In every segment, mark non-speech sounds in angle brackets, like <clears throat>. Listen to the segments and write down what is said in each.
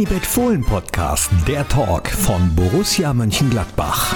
Unibet Fohlen Podcast, der Talk von Borussia Mönchengladbach.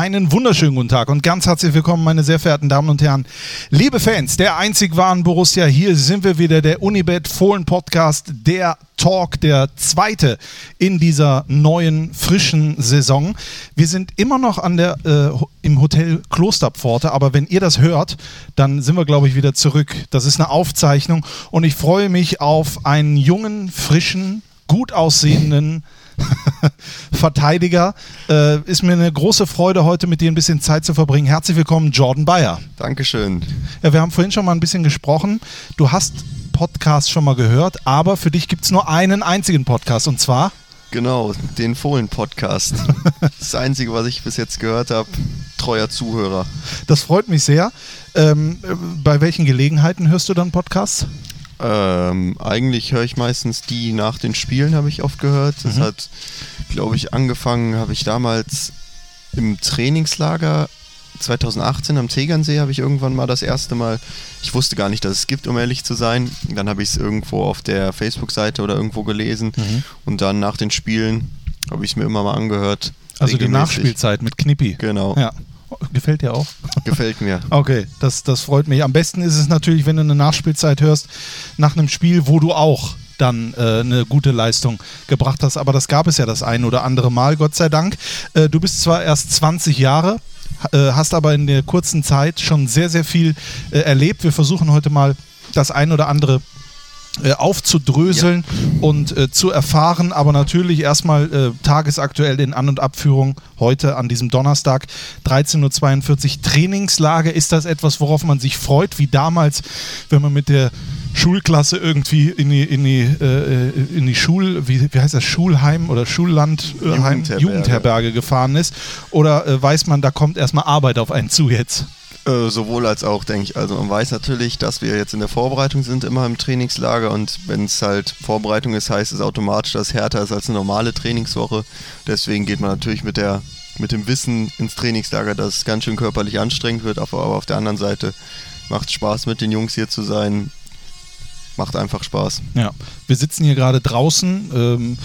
Einen wunderschönen guten Tag und ganz herzlich willkommen, meine sehr verehrten Damen und Herren. Liebe Fans der einzig wahren Borussia, hier sind wir wieder, der Unibet Fohlen Podcast, der Talk, der zweite in dieser neuen, frischen Saison. Wir sind immer noch an der, äh, im Hotel Klosterpforte, aber wenn ihr das hört, dann sind wir, glaube ich, wieder zurück. Das ist eine Aufzeichnung und ich freue mich auf einen jungen, frischen, gut aussehenden, <laughs> Verteidiger. Äh, ist mir eine große Freude, heute mit dir ein bisschen Zeit zu verbringen. Herzlich willkommen, Jordan Bayer. Dankeschön. Ja, wir haben vorhin schon mal ein bisschen gesprochen. Du hast Podcasts schon mal gehört, aber für dich gibt es nur einen einzigen Podcast und zwar. Genau, den Fohlen-Podcast. <laughs> das Einzige, was ich bis jetzt gehört habe, treuer Zuhörer. Das freut mich sehr. Ähm, bei welchen Gelegenheiten hörst du dann Podcasts? Ähm, eigentlich höre ich meistens die nach den Spielen, habe ich oft gehört. Das mhm. hat, glaube ich, angefangen, habe ich damals im Trainingslager 2018 am Tegernsee habe ich irgendwann mal das erste Mal, ich wusste gar nicht, dass es gibt, um ehrlich zu sein. Dann habe ich es irgendwo auf der Facebook-Seite oder irgendwo gelesen mhm. und dann nach den Spielen habe ich es mir immer mal angehört. Also die Nachspielzeit mit Knippi. Genau. Ja. Gefällt dir auch? Gefällt mir. Okay, das, das freut mich. Am besten ist es natürlich, wenn du eine Nachspielzeit hörst nach einem Spiel, wo du auch dann äh, eine gute Leistung gebracht hast. Aber das gab es ja das ein oder andere Mal, Gott sei Dank. Äh, du bist zwar erst 20 Jahre, äh, hast aber in der kurzen Zeit schon sehr, sehr viel äh, erlebt. Wir versuchen heute mal das ein oder andere aufzudröseln ja. und äh, zu erfahren, aber natürlich erstmal äh, tagesaktuell in An- und Abführung heute an diesem Donnerstag 13.42 Uhr Trainingslager. Ist das etwas, worauf man sich freut, wie damals, wenn man mit der Schulklasse irgendwie in die, in die, äh, in die Schul, wie, wie heißt das, Schulheim oder Schullandheim, Jugendherberge, Jugendherberge gefahren ist? Oder äh, weiß man, da kommt erstmal Arbeit auf einen zu jetzt? Äh, sowohl als auch, denke ich. Also man weiß natürlich, dass wir jetzt in der Vorbereitung sind, immer im Trainingslager und wenn es halt Vorbereitung ist, heißt es automatisch, dass es härter ist als eine normale Trainingswoche. Deswegen geht man natürlich mit der mit dem Wissen ins Trainingslager, dass es ganz schön körperlich anstrengend wird, aber auf der anderen Seite macht es Spaß, mit den Jungs hier zu sein macht einfach Spaß. Ja, wir sitzen hier gerade draußen, ähm,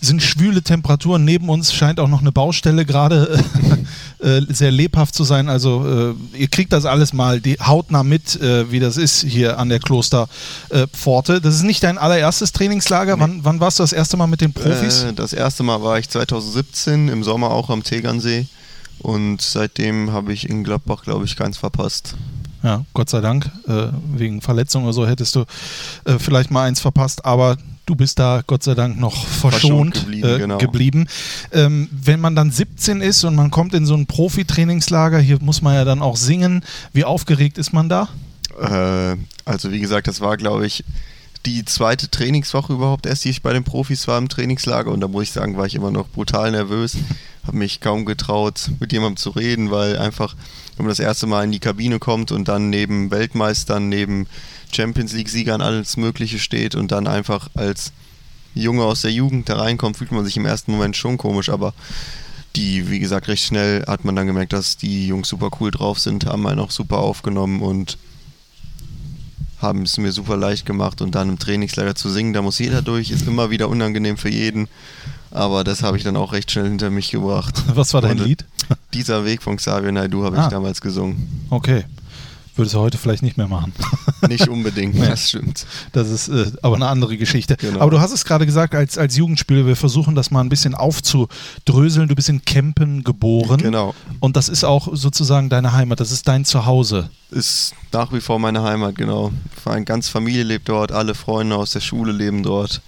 sind schwüle Temperaturen. Neben uns scheint auch noch eine Baustelle gerade <laughs> äh, sehr lebhaft zu sein. Also äh, ihr kriegt das alles mal die hautnah mit, äh, wie das ist hier an der Klosterpforte. das ist nicht dein allererstes Trainingslager. Nee. Wann, wann, warst du das erste Mal mit den Profis? Äh, das erste Mal war ich 2017 im Sommer auch am Tegernsee. Und seitdem habe ich in Gladbach, glaube ich, keins verpasst. Ja, Gott sei Dank. Äh, wegen Verletzung oder so hättest du äh, vielleicht mal eins verpasst, aber du bist da Gott sei Dank noch verschont, verschont geblieben. Äh, genau. geblieben. Ähm, wenn man dann 17 ist und man kommt in so ein Profi-Trainingslager, hier muss man ja dann auch singen. Wie aufgeregt ist man da? Äh, also wie gesagt, das war glaube ich die zweite Trainingswoche überhaupt erst, die ich bei den Profis war im Trainingslager. Und da muss ich sagen, war ich immer noch brutal nervös, habe mich kaum getraut, mit jemandem zu reden, weil einfach wenn man das erste Mal in die Kabine kommt und dann neben Weltmeistern, neben Champions League-Siegern alles Mögliche steht und dann einfach als Junge aus der Jugend da reinkommt, fühlt man sich im ersten Moment schon komisch, aber die, wie gesagt, recht schnell hat man dann gemerkt, dass die Jungs super cool drauf sind, haben einen auch super aufgenommen und haben es mir super leicht gemacht und dann im Trainingslager zu singen, da muss jeder durch, ist immer wieder unangenehm für jeden. Aber das habe ich dann auch recht schnell hinter mich gebracht. Was war dein und Lied? Dieser Weg von Xavier Naidu habe ah. ich damals gesungen. Okay. Würdest du heute vielleicht nicht mehr machen. <laughs> Nicht unbedingt, das stimmt. Das ist äh, aber eine andere Geschichte. Genau. Aber du hast es gerade gesagt, als, als Jugendspieler, wir versuchen das mal ein bisschen aufzudröseln. Du bist in Kempen geboren. Genau. Und das ist auch sozusagen deine Heimat, das ist dein Zuhause. Ist nach wie vor meine Heimat, genau. Meine ganze Familie lebt dort, alle Freunde aus der Schule leben dort.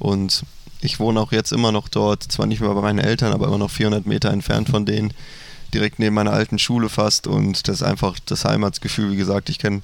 Und ich wohne auch jetzt immer noch dort, zwar nicht mehr bei meinen Eltern, aber immer noch 400 Meter entfernt von denen, direkt neben meiner alten Schule fast. Und das ist einfach das Heimatsgefühl. Wie gesagt, ich kenn,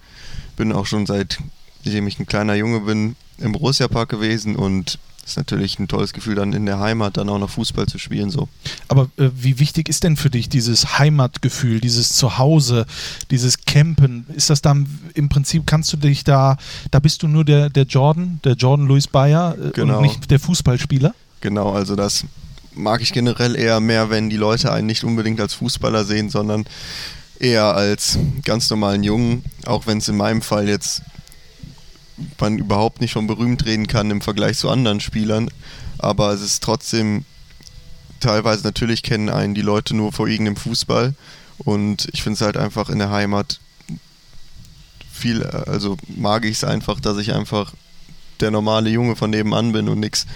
bin auch schon seitdem ich ein kleiner Junge bin im Borussia Park gewesen und ist natürlich ein tolles Gefühl, dann in der Heimat dann auch noch Fußball zu spielen. So. Aber äh, wie wichtig ist denn für dich dieses Heimatgefühl, dieses Zuhause, dieses Campen? Ist das dann im Prinzip, kannst du dich da, da bist du nur der, der Jordan, der Jordan Louis Bayer äh, genau. und nicht der Fußballspieler? Genau, also das mag ich generell eher mehr, wenn die Leute einen nicht unbedingt als Fußballer sehen, sondern eher als ganz normalen Jungen, auch wenn es in meinem Fall jetzt man überhaupt nicht von berühmt reden kann im Vergleich zu anderen Spielern. Aber es ist trotzdem, teilweise natürlich kennen einen die Leute nur vor irgendeinem Fußball. Und ich finde es halt einfach in der Heimat viel, also mag ich es einfach, dass ich einfach der normale Junge von nebenan bin und nix,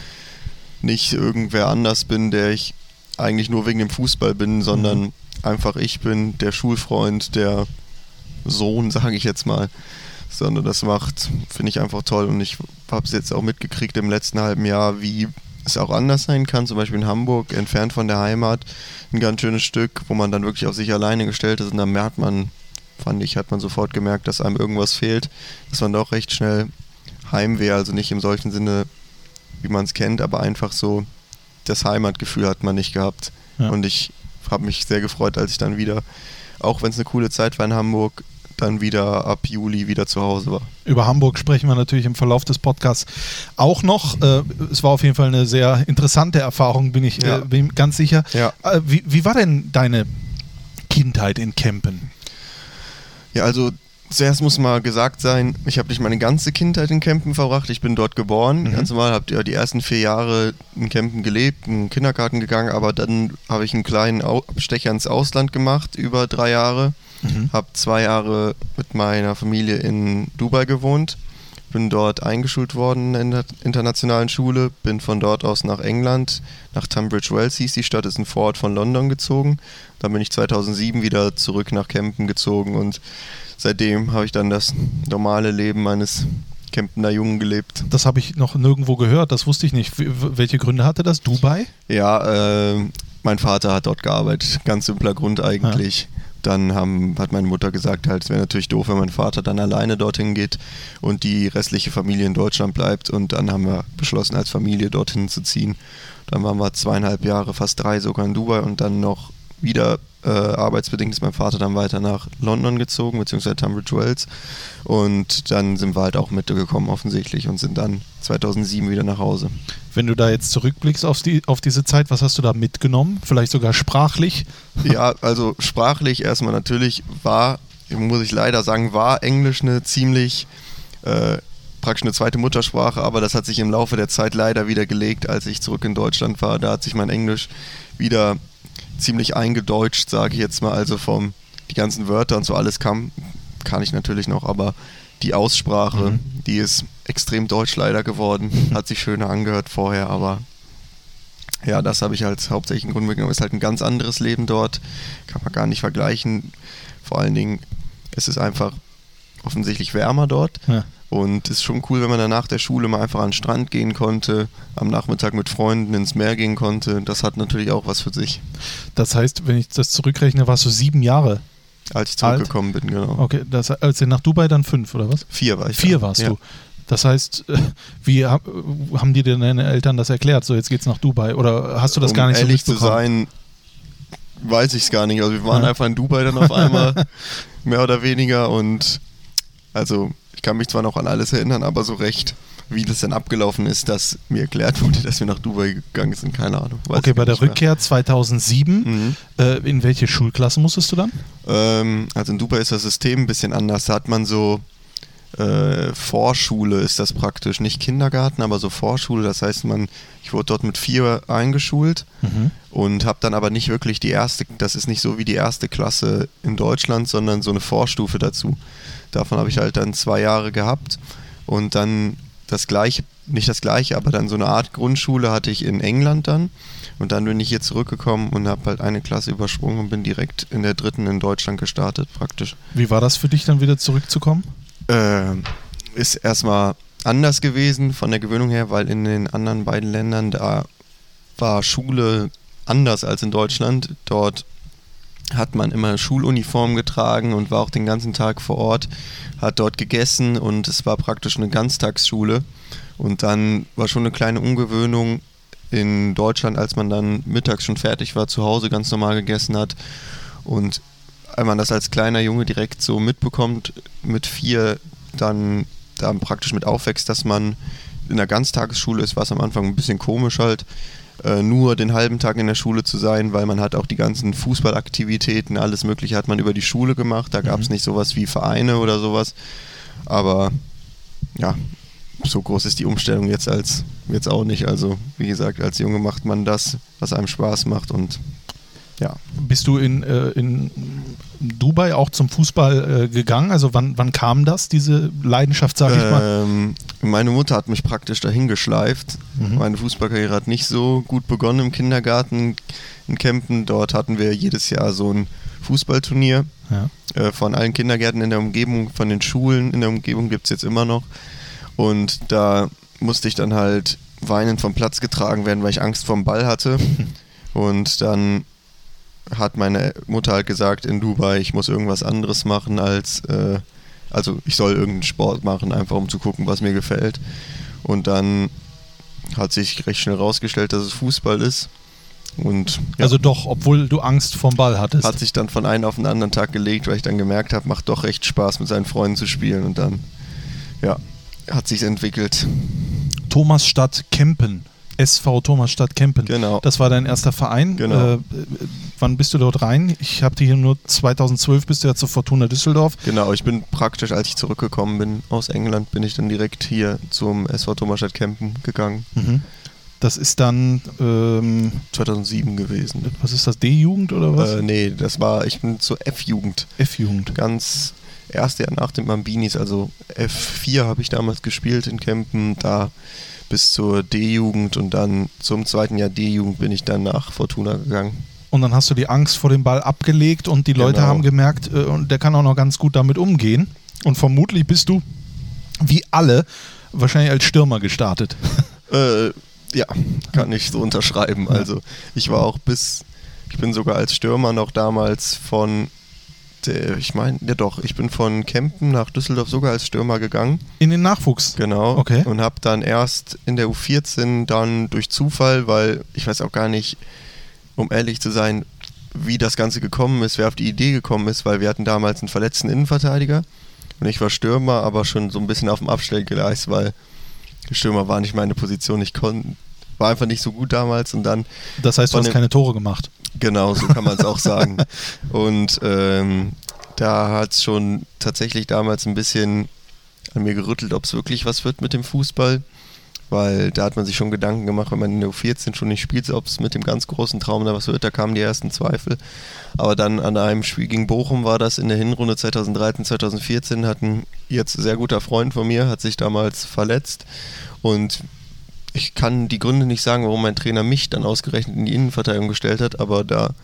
nicht irgendwer anders bin, der ich eigentlich nur wegen dem Fußball bin, sondern mhm. einfach ich bin, der Schulfreund, der Sohn, <laughs> sage ich jetzt mal. Sondern das macht, finde ich einfach toll und ich habe es jetzt auch mitgekriegt im letzten halben Jahr, wie es auch anders sein kann, zum Beispiel in Hamburg, entfernt von der Heimat, ein ganz schönes Stück, wo man dann wirklich auf sich alleine gestellt ist und dann merkt man, fand ich, hat man sofort gemerkt, dass einem irgendwas fehlt, dass man doch recht schnell Heimweh, also nicht im solchen Sinne, wie man es kennt, aber einfach so das Heimatgefühl hat man nicht gehabt. Ja. Und ich habe mich sehr gefreut, als ich dann wieder, auch wenn es eine coole Zeit war in Hamburg, dann wieder ab Juli wieder zu Hause war. Über Hamburg sprechen wir natürlich im Verlauf des Podcasts auch noch. Äh, es war auf jeden Fall eine sehr interessante Erfahrung, bin ich äh, ja. äh, bin ganz sicher. Ja. Äh, wie, wie war denn deine Kindheit in Kempen? Ja, also zuerst muss mal gesagt sein, ich habe nicht meine ganze Kindheit in Kempen verbracht. Ich bin dort geboren. Mhm. Ganz normal, habe ja die ersten vier Jahre in Kempen gelebt, in den Kindergarten gegangen, aber dann habe ich einen kleinen Abstecher ins Ausland gemacht, über drei Jahre. Mhm. Habe zwei Jahre mit meiner Familie in Dubai gewohnt. Bin dort eingeschult worden in der internationalen Schule. Bin von dort aus nach England, nach Tunbridge Wells hieß die Stadt, ist ein Vorort von London gezogen. Dann bin ich 2007 wieder zurück nach Kempen gezogen und seitdem habe ich dann das normale Leben meines Kempener Jungen gelebt. Das habe ich noch nirgendwo gehört, das wusste ich nicht. Welche Gründe hatte das? Dubai? Ja, äh, mein Vater hat dort gearbeitet. Ganz simpler Grund eigentlich. Ja. Dann haben, hat meine Mutter gesagt, halt, es wäre natürlich doof, wenn mein Vater dann alleine dorthin geht und die restliche Familie in Deutschland bleibt. Und dann haben wir beschlossen, als Familie dorthin zu ziehen. Dann waren wir zweieinhalb Jahre, fast drei sogar in Dubai und dann noch wieder äh, arbeitsbedingt ist mein Vater dann weiter nach London gezogen, beziehungsweise Tunbridge Wells. Und dann sind wir halt auch mitgekommen offensichtlich und sind dann 2007 wieder nach Hause. Wenn du da jetzt zurückblickst auf, die, auf diese Zeit, was hast du da mitgenommen? Vielleicht sogar sprachlich? <laughs> Ja, also sprachlich erstmal natürlich war, muss ich leider sagen, war Englisch eine ziemlich... Äh, praktisch eine zweite Muttersprache, aber das hat sich im Laufe der Zeit leider wieder gelegt, als ich zurück in Deutschland war. Da hat sich mein Englisch wieder ziemlich eingedeutscht, sage ich jetzt mal. Also vom die ganzen Wörter und so alles kam, kann ich natürlich noch, aber die Aussprache, mhm. die ist extrem deutsch leider geworden. <laughs> Hat sich schöner angehört vorher, aber ja, das habe ich als hauptsächlichen Grund mitgenommen. Ist halt ein ganz anderes Leben dort, kann man gar nicht vergleichen. Vor allen Dingen, es ist einfach offensichtlich wärmer dort. Ja. Und es ist schon cool, wenn man dann nach der Schule mal einfach an den Strand gehen konnte, am Nachmittag mit Freunden ins Meer gehen konnte. Das hat natürlich auch was für sich. Das heißt, wenn ich das zurückrechne, warst du sieben Jahre als ich zurückgekommen alt? bin, genau. Okay, das, als nach Dubai dann fünf, oder was? Vier war ich. Vier da. warst ja. du. Das heißt, <laughs> wie haben dir denn deine Eltern das erklärt? So, jetzt geht's nach Dubai. Oder hast du das um gar nicht so ehrlich zu sein, weiß ich es gar nicht. Also wir waren ja. einfach in Dubai dann auf einmal, <laughs> mehr oder weniger. Und also ich kann mich zwar noch an alles erinnern, aber so recht, wie das dann abgelaufen ist, dass mir erklärt wurde, dass wir nach Dubai gegangen sind, keine Ahnung. okay, bei der Rückkehr mehr. 2007, mhm. äh, in welche Schulklasse musstest du dann? Ähm, also in Dubai ist das System ein bisschen anders. Da hat man so äh, Vorschule ist das praktisch, nicht Kindergarten, aber so Vorschule. Das heißt, man, ich wurde dort mit vier eingeschult mhm. und habe dann aber nicht wirklich die erste, das ist nicht so wie die erste Klasse in Deutschland, sondern so eine Vorstufe dazu. Davon habe ich halt dann zwei Jahre gehabt und dann das gleiche, nicht das gleiche, aber dann so eine Art Grundschule hatte ich in England dann. Und dann bin ich hier zurückgekommen und habe halt eine Klasse übersprungen und bin direkt in der dritten in Deutschland gestartet, praktisch. Wie war das für dich dann wieder zurückzukommen? Äh, ist erstmal anders gewesen von der Gewöhnung her, weil in den anderen beiden Ländern da war Schule anders als in Deutschland. Dort hat man immer Schuluniform getragen und war auch den ganzen Tag vor Ort, hat dort gegessen und es war praktisch eine Ganztagsschule. Und dann war schon eine kleine Ungewöhnung in Deutschland, als man dann mittags schon fertig war, zu Hause ganz normal gegessen hat. Und wenn man das als kleiner Junge direkt so mitbekommt, mit vier dann, dann praktisch mit aufwächst, dass man in der Ganztagesschule ist, war es am Anfang ein bisschen komisch halt, nur den halben Tag in der Schule zu sein, weil man hat auch die ganzen Fußballaktivitäten, alles mögliche hat man über die Schule gemacht. Da gab es mhm. nicht sowas wie Vereine oder sowas. Aber ja, so groß ist die Umstellung jetzt als jetzt auch nicht. Also wie gesagt, als Junge macht man das, was einem Spaß macht und ja. Bist du in, äh, in Dubai auch zum Fußball äh, gegangen? Also wann, wann kam das, diese Leidenschaft, sage ich mal? Ähm, meine Mutter hat mich praktisch dahin geschleift. Mhm. Meine Fußballkarriere hat nicht so gut begonnen im Kindergarten in Kempen. Dort hatten wir jedes Jahr so ein Fußballturnier ja. äh, von allen Kindergärten in der Umgebung, von den Schulen in der Umgebung gibt es jetzt immer noch. Und da musste ich dann halt weinend vom Platz getragen werden, weil ich Angst vorm Ball hatte. <laughs> Und dann hat meine Mutter halt gesagt in Dubai, ich muss irgendwas anderes machen als, äh, also ich soll irgendeinen Sport machen, einfach um zu gucken, was mir gefällt. Und dann hat sich recht schnell rausgestellt, dass es Fußball ist. Und, ja, also doch, obwohl du Angst vorm Ball hattest. Hat sich dann von einem auf den anderen Tag gelegt, weil ich dann gemerkt habe, macht doch recht Spaß mit seinen Freunden zu spielen. Und dann, ja, hat sich entwickelt. Thomasstadt Kempen. SV Thomasstadt Kempen. Genau. Das war dein erster Verein. Genau. Äh, wann bist du dort rein? Ich habe hier nur 2012 bist du ja zur Fortuna Düsseldorf. Genau, ich bin praktisch, als ich zurückgekommen bin aus England, bin ich dann direkt hier zum SV Thomasstadt Kempen gegangen. Mhm. Das ist dann ähm, 2007 gewesen. Was ist das? D-Jugend oder was? Äh, nee, das war, ich bin zur F-Jugend. F-Jugend. Ganz erste Jahr nach den Bambinis, also F4 habe ich damals gespielt in Kempen, da bis zur D-Jugend und dann zum zweiten Jahr D-Jugend bin ich dann nach Fortuna gegangen. Und dann hast du die Angst vor dem Ball abgelegt und die Leute genau. haben gemerkt, äh, der kann auch noch ganz gut damit umgehen. Und vermutlich bist du, wie alle, wahrscheinlich als Stürmer gestartet. <laughs> Äh, ja, kann ich so unterschreiben. Also ich war auch bis, ich bin sogar als Stürmer noch damals von der, ich meine, ja doch, ich bin von Kempen nach Düsseldorf sogar als Stürmer gegangen. In den Nachwuchs? Genau. Okay. Und habe dann erst in der U14 dann durch Zufall, weil ich weiß auch gar nicht, um ehrlich zu sein, wie das Ganze gekommen ist, wer auf die Idee gekommen ist, weil wir hatten damals einen verletzten Innenverteidiger und ich war Stürmer, aber schon so ein bisschen auf dem Abstellgleis, weil Stürmer war nicht meine Position. Ich konnte, war einfach nicht so gut damals und dann. Das heißt, du hast keine Tore gemacht. Genau, so kann man es auch sagen. <laughs> Und ähm, da hat es schon tatsächlich damals ein bisschen an mir gerüttelt, ob es wirklich was wird mit dem Fußball. Weil da hat man sich schon Gedanken gemacht, wenn man in der U14 schon nicht spielt, ob es mit dem ganz großen Traum da was wird. Da kamen die ersten Zweifel. Aber dann an einem Spiel gegen Bochum war das in der Hinrunde 2013, 2014, hat ein jetzt sehr guter Freund von mir, hat sich damals verletzt. Und ich kann die Gründe nicht sagen, warum mein Trainer mich dann ausgerechnet in die Innenverteidigung gestellt hat, aber da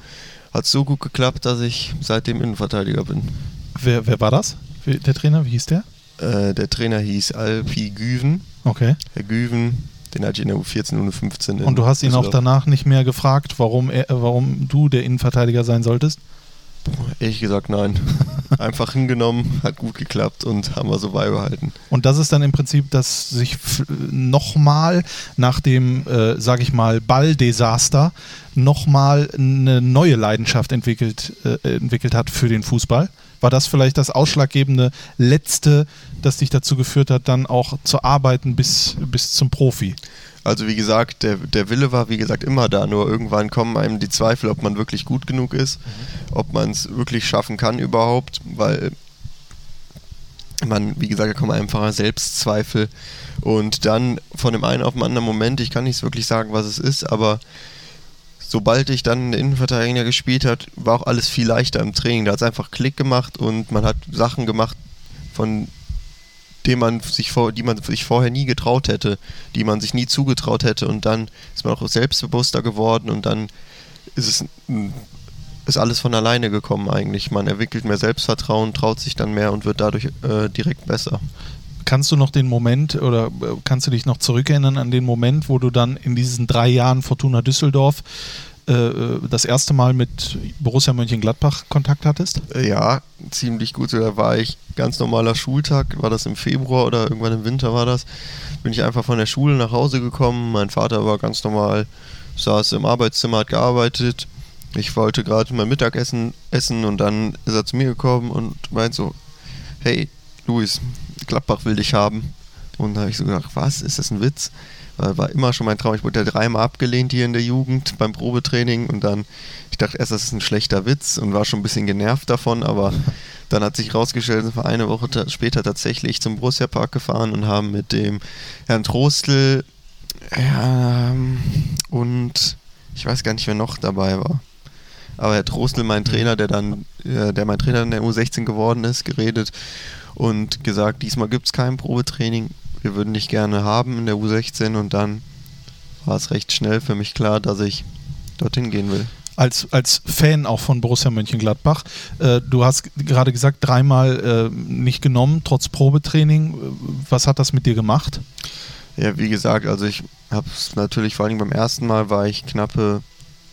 hat es so gut geklappt, dass ich seitdem Innenverteidiger bin. Wer, wer war das? Der Trainer, wie hieß der? Äh, der Trainer hieß Alpi Güven. Okay. Herr Güven, den hatte ich in der U14 und U15. Und du hast ihn auch danach nicht mehr gefragt, warum, er, warum du der Innenverteidiger sein solltest? Ehrlich gesagt, nein. <laughs> Einfach hingenommen, hat gut geklappt und haben wir so beibehalten. Und das ist dann im Prinzip, dass sich nochmal nach dem, äh, sage ich mal, Balldesaster nochmal eine neue Leidenschaft entwickelt, äh, entwickelt hat für den Fußball. War das vielleicht das ausschlaggebende Letzte, das dich dazu geführt hat, dann auch zu arbeiten bis, bis zum Profi? Also wie gesagt, der, der Wille war wie gesagt immer da, nur irgendwann kommen einem die Zweifel, ob man wirklich gut genug ist, mhm. ob man es wirklich schaffen kann überhaupt, weil man, wie gesagt, da kommen einfach Selbstzweifel und dann von dem einen auf den anderen Moment, ich kann nicht wirklich sagen, was es ist, aber sobald ich dann in der Innenverteidigung gespielt habe, war auch alles viel leichter im Training. Da hat es einfach Klick gemacht und man hat Sachen gemacht, von dem man sich vor, die man sich vorher nie getraut hätte, die man sich nie zugetraut hätte und dann ist man auch selbstbewusster geworden und dann ist es ist alles von alleine gekommen eigentlich. Man entwickelt mehr Selbstvertrauen, traut sich dann mehr und wird dadurch äh, direkt besser. Kannst du noch den Moment oder äh, kannst du dich noch zurückerinnern an den Moment, wo du dann in diesen drei Jahren Fortuna Düsseldorf das erste Mal mit Borussia Mönchengladbach Kontakt hattest? Ja, ziemlich gut. Da war ich ganz normaler Schultag, war das im Februar oder irgendwann im Winter war das. Bin ich einfach von der Schule nach Hause gekommen. Mein Vater war ganz normal, saß im Arbeitszimmer, hat gearbeitet. Ich wollte gerade mein Mittagessen essen und dann ist er zu mir gekommen und meint so, hey, Luis, Gladbach will dich haben. Und da habe ich so gedacht, was, ist das ein Witz? War immer schon mein Traum. Ich wurde ja dreimal abgelehnt hier in der Jugend beim Probetraining und dann, ich dachte erst, das ist ein schlechter Witz und war schon ein bisschen genervt davon, aber <laughs> dann hat sich herausgestellt, sind wir eine Woche später tatsächlich zum Borussia Park gefahren und haben mit dem Herrn Trostel ja, und ich weiß gar nicht, wer noch dabei war. Aber Herr Trostel, mein Trainer, der dann, äh, der mein Trainer in der U16 geworden ist, geredet und gesagt, diesmal gibt es kein Probetraining, wir würden dich gerne haben in der U16 und dann war es recht schnell für mich klar, dass ich dorthin gehen will. Als, als Fan auch von Borussia Mönchengladbach, äh, du hast gerade gesagt, dreimal äh, nicht genommen, trotz Probetraining. Was hat das mit dir gemacht? Ja, wie gesagt, also ich habe es natürlich vor allem beim ersten Mal war ich knappe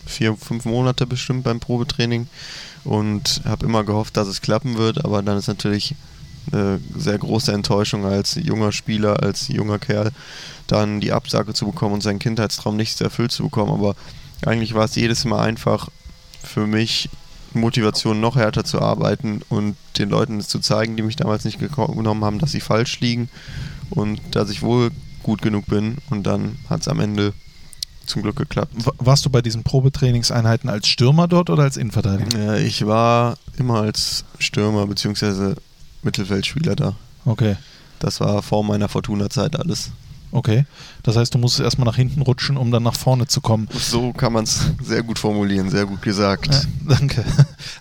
vier, fünf Monate bestimmt beim Probetraining und habe immer gehofft, dass es klappen wird, aber dann ist natürlich eine sehr große Enttäuschung als junger Spieler, als junger Kerl, dann die Absage zu bekommen und seinen Kindheitstraum nicht erfüllt zu bekommen. Aber eigentlich war es jedes Mal einfach für mich Motivation, noch härter zu arbeiten und den Leuten zu zeigen, die mich damals nicht genommen haben, dass sie falsch liegen und dass ich wohl gut genug bin. Und dann hat es am Ende zum Glück geklappt. Warst du bei diesen Probetrainingseinheiten als Stürmer dort oder als Innenverteidiger? ich war immer als Stürmer bzw. Mittelfeldspieler da. Okay. Das war vor meiner Fortuna-Zeit alles. Okay. Das heißt, du musst erstmal nach hinten rutschen, um dann nach vorne zu kommen. So kann man es sehr gut formulieren, sehr gut gesagt. Ja, danke.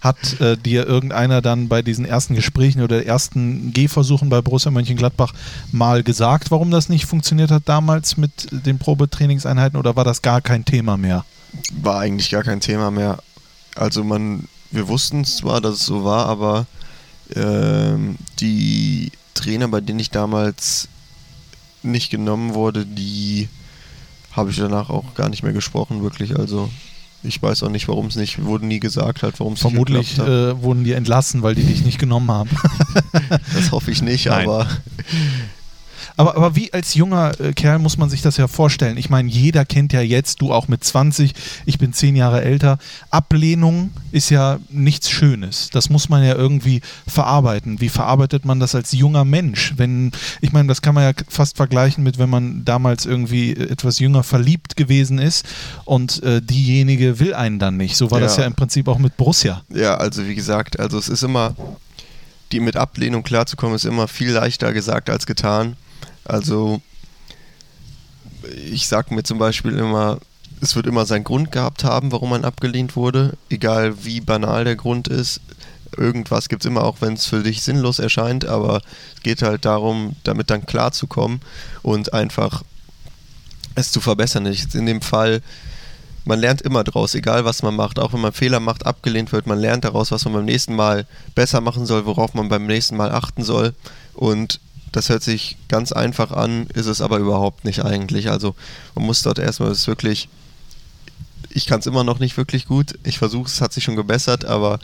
Hat äh, dir irgendeiner dann bei diesen ersten Gesprächen oder ersten Gehversuchen bei Borussia Mönchengladbach mal gesagt, warum das nicht funktioniert hat damals mit den Probetrainingseinheiten oder war das gar kein Thema mehr? War eigentlich gar kein Thema mehr. Also man, wir wussten zwar, dass es so war, aber ähm, die Trainer, bei denen ich damals nicht genommen wurde, die habe ich danach auch gar nicht mehr gesprochen, wirklich. Also ich weiß auch nicht, warum es nicht, wurde nie gesagt halt, warum es Vermutlich äh, wurden die entlassen, weil die dich nicht genommen haben. <laughs> das hoffe ich nicht, Nein. aber aber, aber wie als junger äh, Kerl muss man sich das ja vorstellen. Ich meine, jeder kennt ja jetzt, du auch mit 20, ich bin 10 Jahre älter. Ablehnung ist ja nichts Schönes. Das muss man ja irgendwie verarbeiten. Wie verarbeitet man das als junger Mensch? Wenn, ich meine, das kann man ja fast vergleichen mit, wenn man damals irgendwie etwas jünger verliebt gewesen ist und äh, diejenige will einen dann nicht. So war ja. das ja im Prinzip auch mit Borussia. Ja, also wie gesagt, also es ist immer, die mit Ablehnung klarzukommen, ist immer viel leichter gesagt als getan. Also ich sage mir zum Beispiel immer, es wird immer seinen Grund gehabt haben, warum man abgelehnt wurde, egal wie banal der Grund ist. Irgendwas gibt es immer, auch wenn es für dich sinnlos erscheint, aber es geht halt darum, damit dann klarzukommen und einfach es zu verbessern. In dem Fall, man lernt immer draus, egal was man macht, auch wenn man Fehler macht, abgelehnt wird, man lernt daraus, was man beim nächsten Mal besser machen soll, worauf man beim nächsten Mal achten soll und das hört sich ganz einfach an, ist es aber überhaupt nicht eigentlich. Also man muss dort erstmal, das ist wirklich, ich kann es immer noch nicht wirklich gut. Ich versuche es, hat sich schon gebessert, aber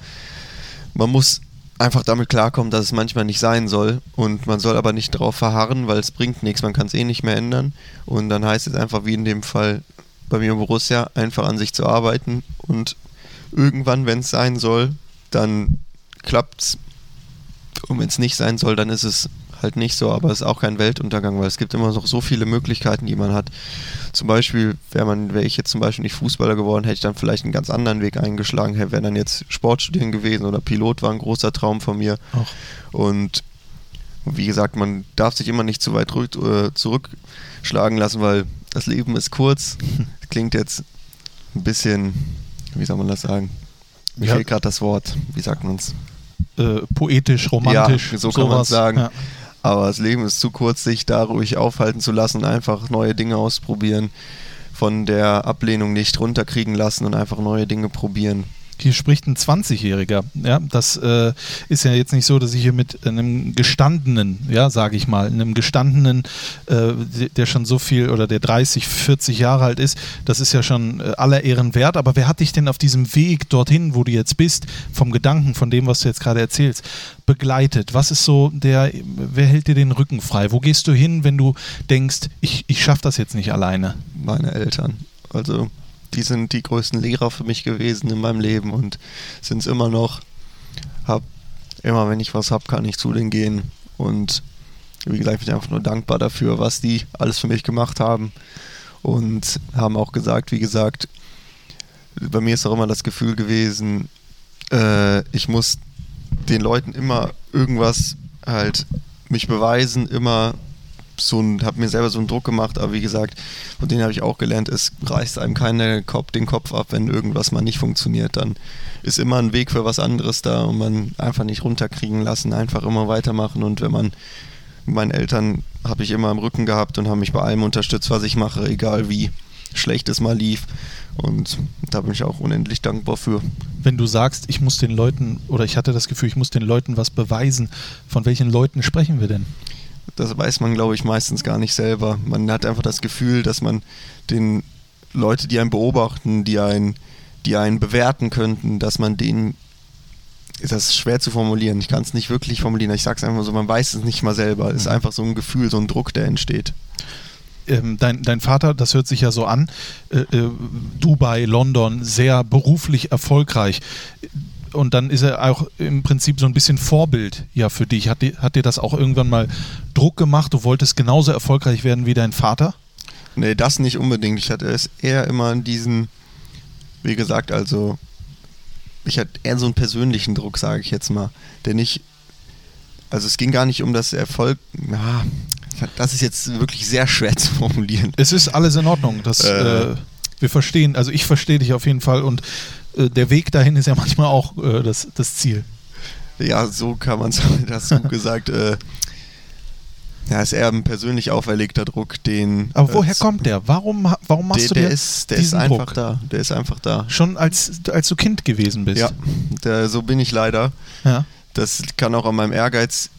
man muss einfach damit klarkommen, dass es manchmal nicht sein soll. Und man soll aber nicht darauf verharren, weil es bringt nichts, man kann es eh nicht mehr ändern. Und dann heißt es einfach, wie in dem Fall bei mir in Borussia, einfach an sich zu arbeiten und irgendwann, wenn es sein soll, dann klappt es. Und wenn es nicht sein soll, dann ist es halt nicht so, aber es ist auch kein Weltuntergang, weil es gibt immer noch so viele Möglichkeiten, die man hat. Zum Beispiel, wäre man, wäre ich jetzt zum Beispiel nicht Fußballer geworden, hätte ich dann vielleicht einen ganz anderen Weg eingeschlagen, wäre dann jetzt Sportstudieren gewesen oder Pilot war ein großer Traum von mir. Ach. Und wie gesagt, man darf sich immer nicht zu weit äh, zurückschlagen lassen, weil das Leben ist kurz. <laughs> Klingt jetzt ein bisschen, wie soll man das sagen? Mir ja. fehlt gerade das Wort. Wie sagt man es? Äh, poetisch, romantisch. Ja, so kann man sagen. Ja. Aber das Leben ist zu kurz, sich da ruhig aufhalten zu lassen, einfach neue Dinge ausprobieren, von der Ablehnung nicht runterkriegen lassen und einfach neue Dinge probieren hier spricht ein 20-Jähriger. Ja, das äh, ist ja jetzt nicht so, dass ich hier mit einem gestandenen, ja, sage ich mal, einem gestandenen, äh, der schon so viel oder der 30, 40 Jahre alt ist, das ist ja schon äh, aller Ehren wert. Aber wer hat dich denn auf diesem Weg dorthin, wo du jetzt bist, vom Gedanken, von dem, was du jetzt gerade erzählst, begleitet? Was ist so der, wer hält dir den Rücken frei? Wo gehst du hin, wenn du denkst, ich, ich schaffe das jetzt nicht alleine? Meine Eltern. Also die sind die größten Lehrer für mich gewesen in meinem Leben und sind es immer noch. Hab immer, wenn ich was habe, kann ich zu denen gehen und wie gesagt, ich bin einfach nur dankbar dafür, was die alles für mich gemacht haben. Und haben auch gesagt, wie gesagt, bei mir ist auch immer das Gefühl gewesen, äh, ich muss den Leuten immer irgendwas halt mich beweisen, immer so ein, habe mir selber so einen Druck gemacht, aber wie gesagt, von denen habe ich auch gelernt, es reißt einem keiner Kopf, den Kopf ab, wenn irgendwas mal nicht funktioniert, dann ist immer ein Weg für was anderes da und man einfach nicht runterkriegen lassen, einfach immer weitermachen und wenn man meinen Eltern habe ich immer im Rücken gehabt und haben mich bei allem unterstützt, was ich mache, egal wie schlecht es mal lief. Und da bin ich auch unendlich dankbar für. Wenn du sagst, ich muss den Leuten, oder ich hatte das Gefühl, ich muss den Leuten was beweisen, von welchen Leuten sprechen wir denn? Das weiß man, glaube ich, meistens gar nicht selber. Man hat einfach das Gefühl, dass man den Leute, die einen beobachten, die einen, die einen bewerten könnten, dass man denen das ist schwer zu formulieren. Ich kann es nicht wirklich formulieren. Ich sage es einfach so, man weiß es nicht mal selber. Es ist mhm. einfach so ein Gefühl, so ein Druck, der entsteht. Ähm, dein, dein, Vater, das hört sich ja so an, äh, äh, Dubai, London, sehr beruflich erfolgreich. Und dann ist er auch im Prinzip so ein bisschen Vorbild ja für dich. Hat, die, hat dir das auch irgendwann mal Druck gemacht? Du wolltest genauso erfolgreich werden wie dein Vater? Nee, das nicht unbedingt. Ich hatte es eher immer in diesen, wie gesagt, also ich hatte eher so einen persönlichen Druck, sage ich jetzt mal, der nicht, also es ging gar nicht um das Erfolg, ja, das ist jetzt wirklich sehr schwer <laughs> zu formulieren. Es ist alles in Ordnung, das, äh, äh, wir verstehen, also ich verstehe dich auf jeden Fall und der Weg dahin ist ja manchmal auch äh, das, das Ziel. Ja, so kann man es, das gut gesagt, äh, ja, ist eher ein persönlich auferlegter Druck, den. Aber woher äh, kommt der? Warum, warum machst der, du der dir ist, Der ist einfach Druck? da. Der ist einfach da. Schon als, als du Kind gewesen bist. Ja, der, so bin ich leider. Ja. Das kann auch an meinem Ehrgeiz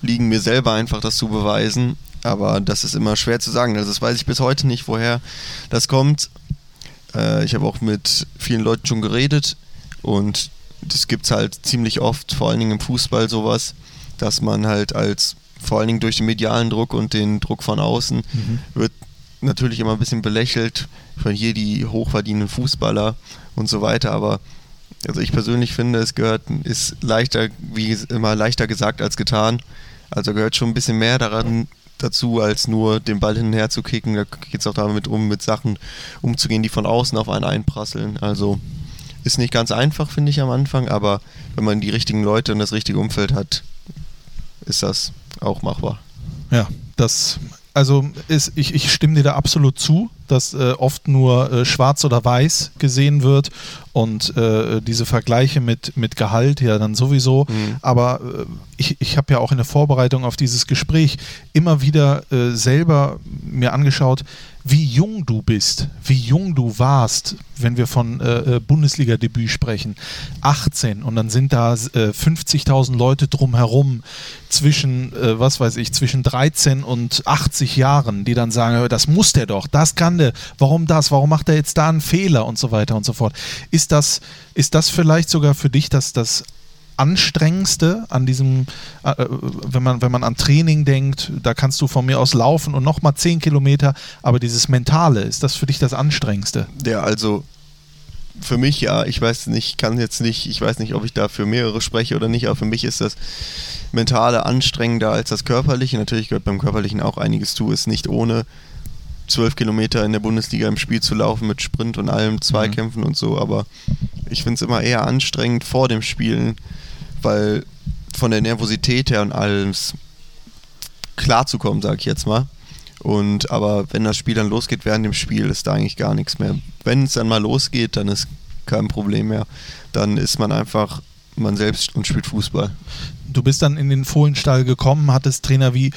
liegen, mir selber einfach das zu beweisen. Aber das ist immer schwer zu sagen. Also das weiß ich bis heute nicht, woher das kommt. Äh, ich habe auch mit vielen Leuten schon geredet und das gibt es halt ziemlich oft, vor allen Dingen im Fußball sowas, dass man halt als vor allen Dingen durch den medialen Druck und den Druck von außen, mhm. wird natürlich immer ein bisschen belächelt von hier die hochverdienenden Fußballer und so weiter, aber also ich persönlich finde, es gehört, ist leichter, wie immer leichter gesagt als getan. Also gehört schon ein bisschen mehr daran dazu, als nur den Ball hin und her zu kicken. Da geht es auch damit um, mit Sachen umzugehen, die von außen auf einen einprasseln. Also ist nicht ganz einfach, finde ich am Anfang, aber wenn man die richtigen Leute und das richtige Umfeld hat, ist das auch machbar. Ja, das, also ist, ich, ich stimme dir da absolut zu, dass äh, oft nur äh, schwarz oder weiß gesehen wird und äh, diese Vergleiche mit, mit Gehalt ja dann sowieso. Mhm. Aber äh, ich, ich habe ja auch in der Vorbereitung auf dieses Gespräch immer wieder äh, selber mir angeschaut, wie jung du bist, wie jung du warst, wenn wir von äh, äh Bundesliga-Debüt sprechen. 18 und dann sind da äh, 50.000 Leute drumherum zwischen, äh, was weiß ich, zwischen 13 und 80 Jahren, die dann sagen, das muss der doch, das kann der, warum das, warum macht er jetzt da einen Fehler und so weiter und so fort. Ist das, ist das vielleicht sogar für dich das, das anstrengendste an diesem, äh, äh, wenn, man, wenn man an Training denkt, da kannst du von mir aus laufen und nochmal 10 Kilometer, aber dieses Mentale, ist das für dich das anstrengendste? Ja, also für mich ja, ich weiß nicht, kann jetzt nicht, ich weiß nicht, ob ich da für mehrere spreche oder nicht, aber für mich ist das Mentale anstrengender als das Körperliche. Natürlich gehört beim Körperlichen auch einiges zu, ist nicht ohne zwölf Kilometer in der Bundesliga im Spiel zu laufen mit Sprint und allem, Zweikämpfen mhm. und so, aber ich finde es immer eher anstrengend vor dem Spielen weil von der Nervosität her und alles klarzukommen, sag ich jetzt mal. Und aber wenn das Spiel dann losgeht während dem Spiel, ist da eigentlich gar nichts mehr. Wenn es dann mal losgeht, dann ist kein Problem mehr. Dann ist man einfach man selbst und spielt Fußball. Du bist dann in den Fohlenstall gekommen, hattest Trainer wie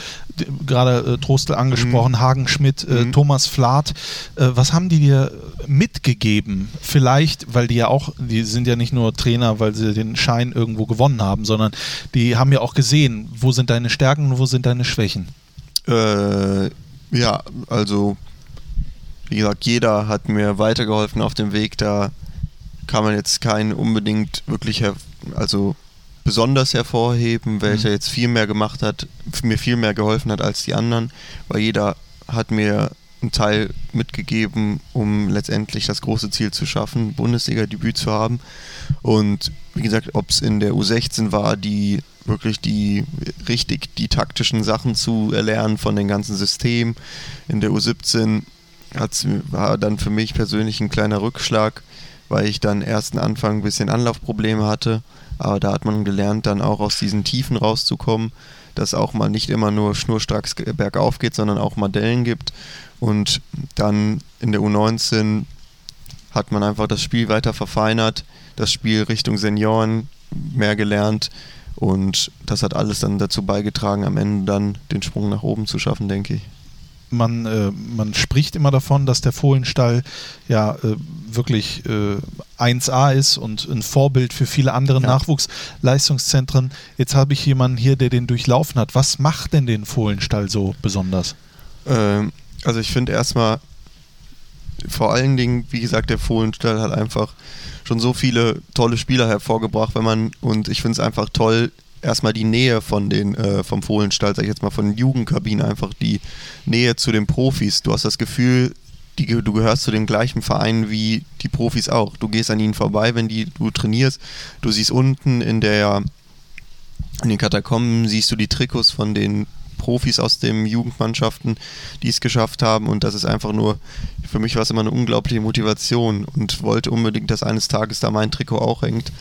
gerade äh, Trostel angesprochen, mhm. Hagen Schmidt, äh, mhm. Thomas Flath. Äh, was haben die dir mitgegeben? Vielleicht, weil die ja auch, die sind ja nicht nur Trainer, weil sie den Schein irgendwo gewonnen haben, sondern die haben ja auch gesehen, wo sind deine Stärken und wo sind deine Schwächen. Äh, ja, also wie gesagt, jeder hat mir weitergeholfen auf dem Weg. Da kann man jetzt keinen unbedingt wirklich also besonders hervorheben, welcher mhm. jetzt viel mehr gemacht hat, mir viel mehr geholfen hat als die anderen, weil jeder hat mir einen Teil mitgegeben, um letztendlich das große Ziel zu schaffen, Bundesliga-Debüt zu haben. Und wie gesagt, ob es in der U16 war, die wirklich die richtig die taktischen Sachen zu erlernen von den ganzen Systemen. In der U17 hat's, war dann für mich persönlich ein kleiner Rückschlag, weil ich dann ersten Anfang ein bisschen Anlaufprobleme hatte. Aber da hat man gelernt, dann auch aus diesen Tiefen rauszukommen, dass auch mal nicht immer nur schnurstracks bergauf geht, sondern auch mal gibt. Und dann in der U19 hat man einfach das Spiel weiter verfeinert, das Spiel Richtung Senioren mehr gelernt und das hat alles dann dazu beigetragen, am Ende dann den Sprung nach oben zu schaffen, denke ich. Man, äh, man spricht immer davon, dass der Fohlenstall ja äh, wirklich äh, 1A ist und ein Vorbild für viele andere ja. Nachwuchsleistungszentren. Jetzt habe ich jemanden hier, der den durchlaufen hat. Was macht denn den Fohlenstall so besonders? Ähm, also ich finde erstmal vor allen Dingen, wie gesagt, der Fohlenstall hat einfach schon so viele tolle Spieler hervorgebracht, wenn man, und ich finde es einfach toll, erstmal die Nähe von den, äh, vom Fohlenstall, sag ich jetzt mal, von den Jugendkabinen, einfach die Nähe zu den Profis. Du hast das Gefühl, die, du gehörst zu dem gleichen Verein wie die Profis auch. Du gehst an ihnen vorbei, wenn die, du trainierst. Du siehst unten in der in den Katakomben siehst du die Trikots von den Profis aus den Jugendmannschaften, die es geschafft haben. Und das ist einfach nur, für mich war es immer eine unglaubliche Motivation und wollte unbedingt, dass eines Tages da mein Trikot auch hängt.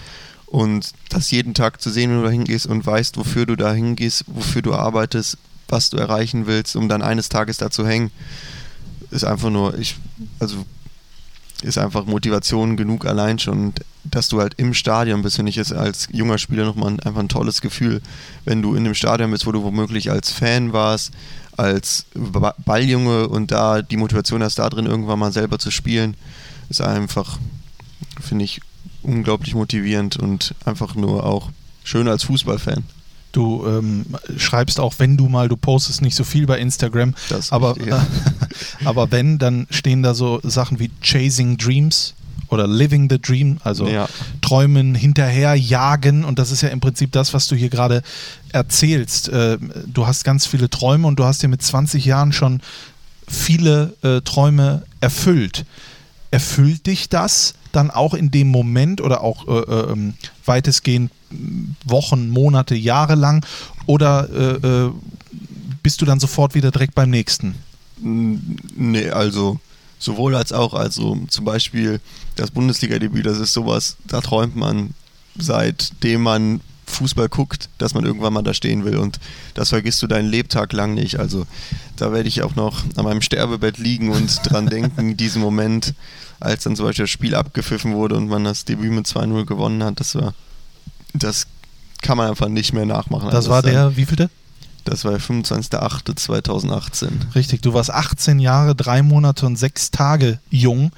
Und das jeden Tag zu sehen, wenn du da hingehst und weißt, wofür du da hingehst, wofür du arbeitest, was du erreichen willst, um dann eines Tages da zu hängen, ist einfach nur, ich, also ist einfach Motivation genug allein schon. Und dass du halt im Stadion bist, finde ich ist als junger Spieler nochmal einfach ein tolles Gefühl. Wenn du in dem Stadion bist, wo du womöglich als Fan warst, als Balljunge und da die Motivation hast, da drin irgendwann mal selber zu spielen, ist einfach, finde ich, unglaublich motivierend und einfach nur auch schön als Fußballfan. Du ähm, schreibst auch, wenn du mal, du postest nicht so viel bei Instagram, aber, richtig, ja. <laughs> aber wenn, dann stehen da so Sachen wie Chasing Dreams oder Living the Dream, also ja. träumen, hinterher, jagen und das ist ja im Prinzip das, was du hier gerade erzählst. Äh, du hast ganz viele Träume und du hast dir mit 20 Jahren schon viele äh, Träume erfüllt. Erfüllt dich das dann auch in dem Moment oder auch äh, äh ähm, weitestgehend Wochen, Monate, Jahre lang oder äh, äh, bist du dann sofort wieder direkt beim nächsten? Nee, also sowohl als auch. Also zum Beispiel das Bundesliga-Debüt, das ist sowas, da träumt man seitdem man Fußball guckt, dass man irgendwann mal da stehen will und das vergisst du deinen Lebtag lang nicht. Also da werde ich auch noch an meinem Sterbebett liegen und <laughs> dran denken, diesen Moment, als dann zum Beispiel das Spiel abgepfiffen wurde und man das Debüt mit 2-0 gewonnen hat, das war, das kann man einfach nicht mehr nachmachen. Das also war der, wie vielte? Das war der 25.08.2018. Richtig, du warst 18 Jahre, drei Monate und sechs Tage jung.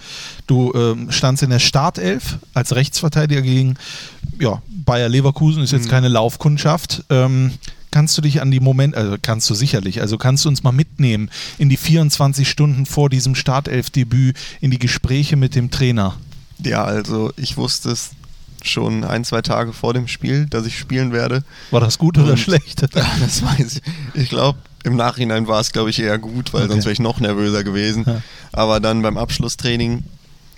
Du ähm, standst in der Startelf als Rechtsverteidiger gegen ja, Bayer Leverkusen, ist jetzt mhm. keine Laufkundschaft. Ähm, kannst du dich an die Momente, also kannst du sicherlich, also kannst du uns mal mitnehmen in die 24 Stunden vor diesem Startelf-Debüt, in die Gespräche mit dem Trainer? Ja, also ich wusste es schon ein, zwei Tage vor dem Spiel, dass ich spielen werde. War das gut oder Und, schlecht? <laughs> das weiß ich. Ich glaube, im Nachhinein war es, glaube ich, eher gut, weil okay. sonst wäre ich noch nervöser gewesen. Ja. Aber dann beim Abschlusstraining,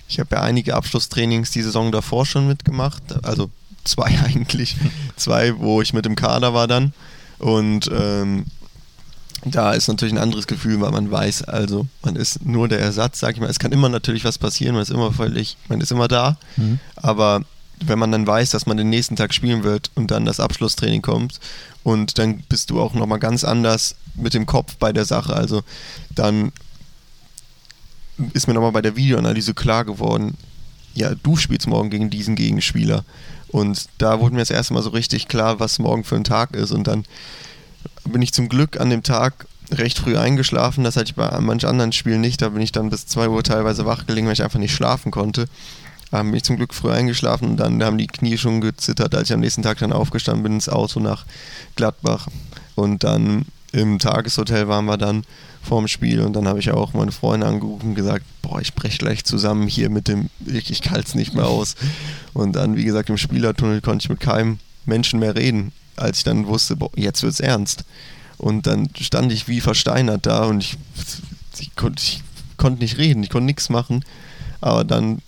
ich habe ja einige Abschlusstrainings die Saison davor schon mitgemacht, also zwei <laughs> eigentlich, zwei, wo ich mit dem Kader war dann. Und ähm, da ist natürlich ein anderes Gefühl, weil man weiß, also man ist nur der Ersatz, sag ich mal. Es kann immer natürlich was passieren, man ist immer völlig, man ist immer da, mhm. aber wenn man dann weiß, dass man den nächsten Tag spielen wird und dann das Abschlusstraining kommt und dann bist du auch nochmal ganz anders mit dem Kopf bei der Sache. Also dann ist mir nochmal bei der Videoanalyse klar geworden, ja, du spielst morgen gegen diesen Gegenspieler. Und da wurde mir das erste Mal so richtig klar, was morgen für ein Tag ist. Und dann bin ich zum Glück an dem Tag recht früh eingeschlafen. Das hatte ich bei manchen anderen Spielen nicht. Da bin ich dann bis 2 Uhr teilweise wach gelegen, weil ich einfach nicht schlafen konnte ähm, bin ich zum Glück früh eingeschlafen und dann haben die Knie schon gezittert, als ich am nächsten Tag dann aufgestanden bin ins Auto nach Gladbach. Und dann im Tageshotel waren wir dann vorm Spiel und dann habe ich auch meine Freunde angerufen und gesagt, boah, ich breche gleich zusammen hier mit dem, ich, ich es nicht mehr aus. Und dann, wie gesagt, im Spielertunnel konnte ich mit keinem Menschen mehr reden, als ich dann wusste, boah, jetzt es ernst. Und dann stand ich wie versteinert da und ich, ich, konnte, ich konnte nicht reden, ich konnte nichts machen. Aber dann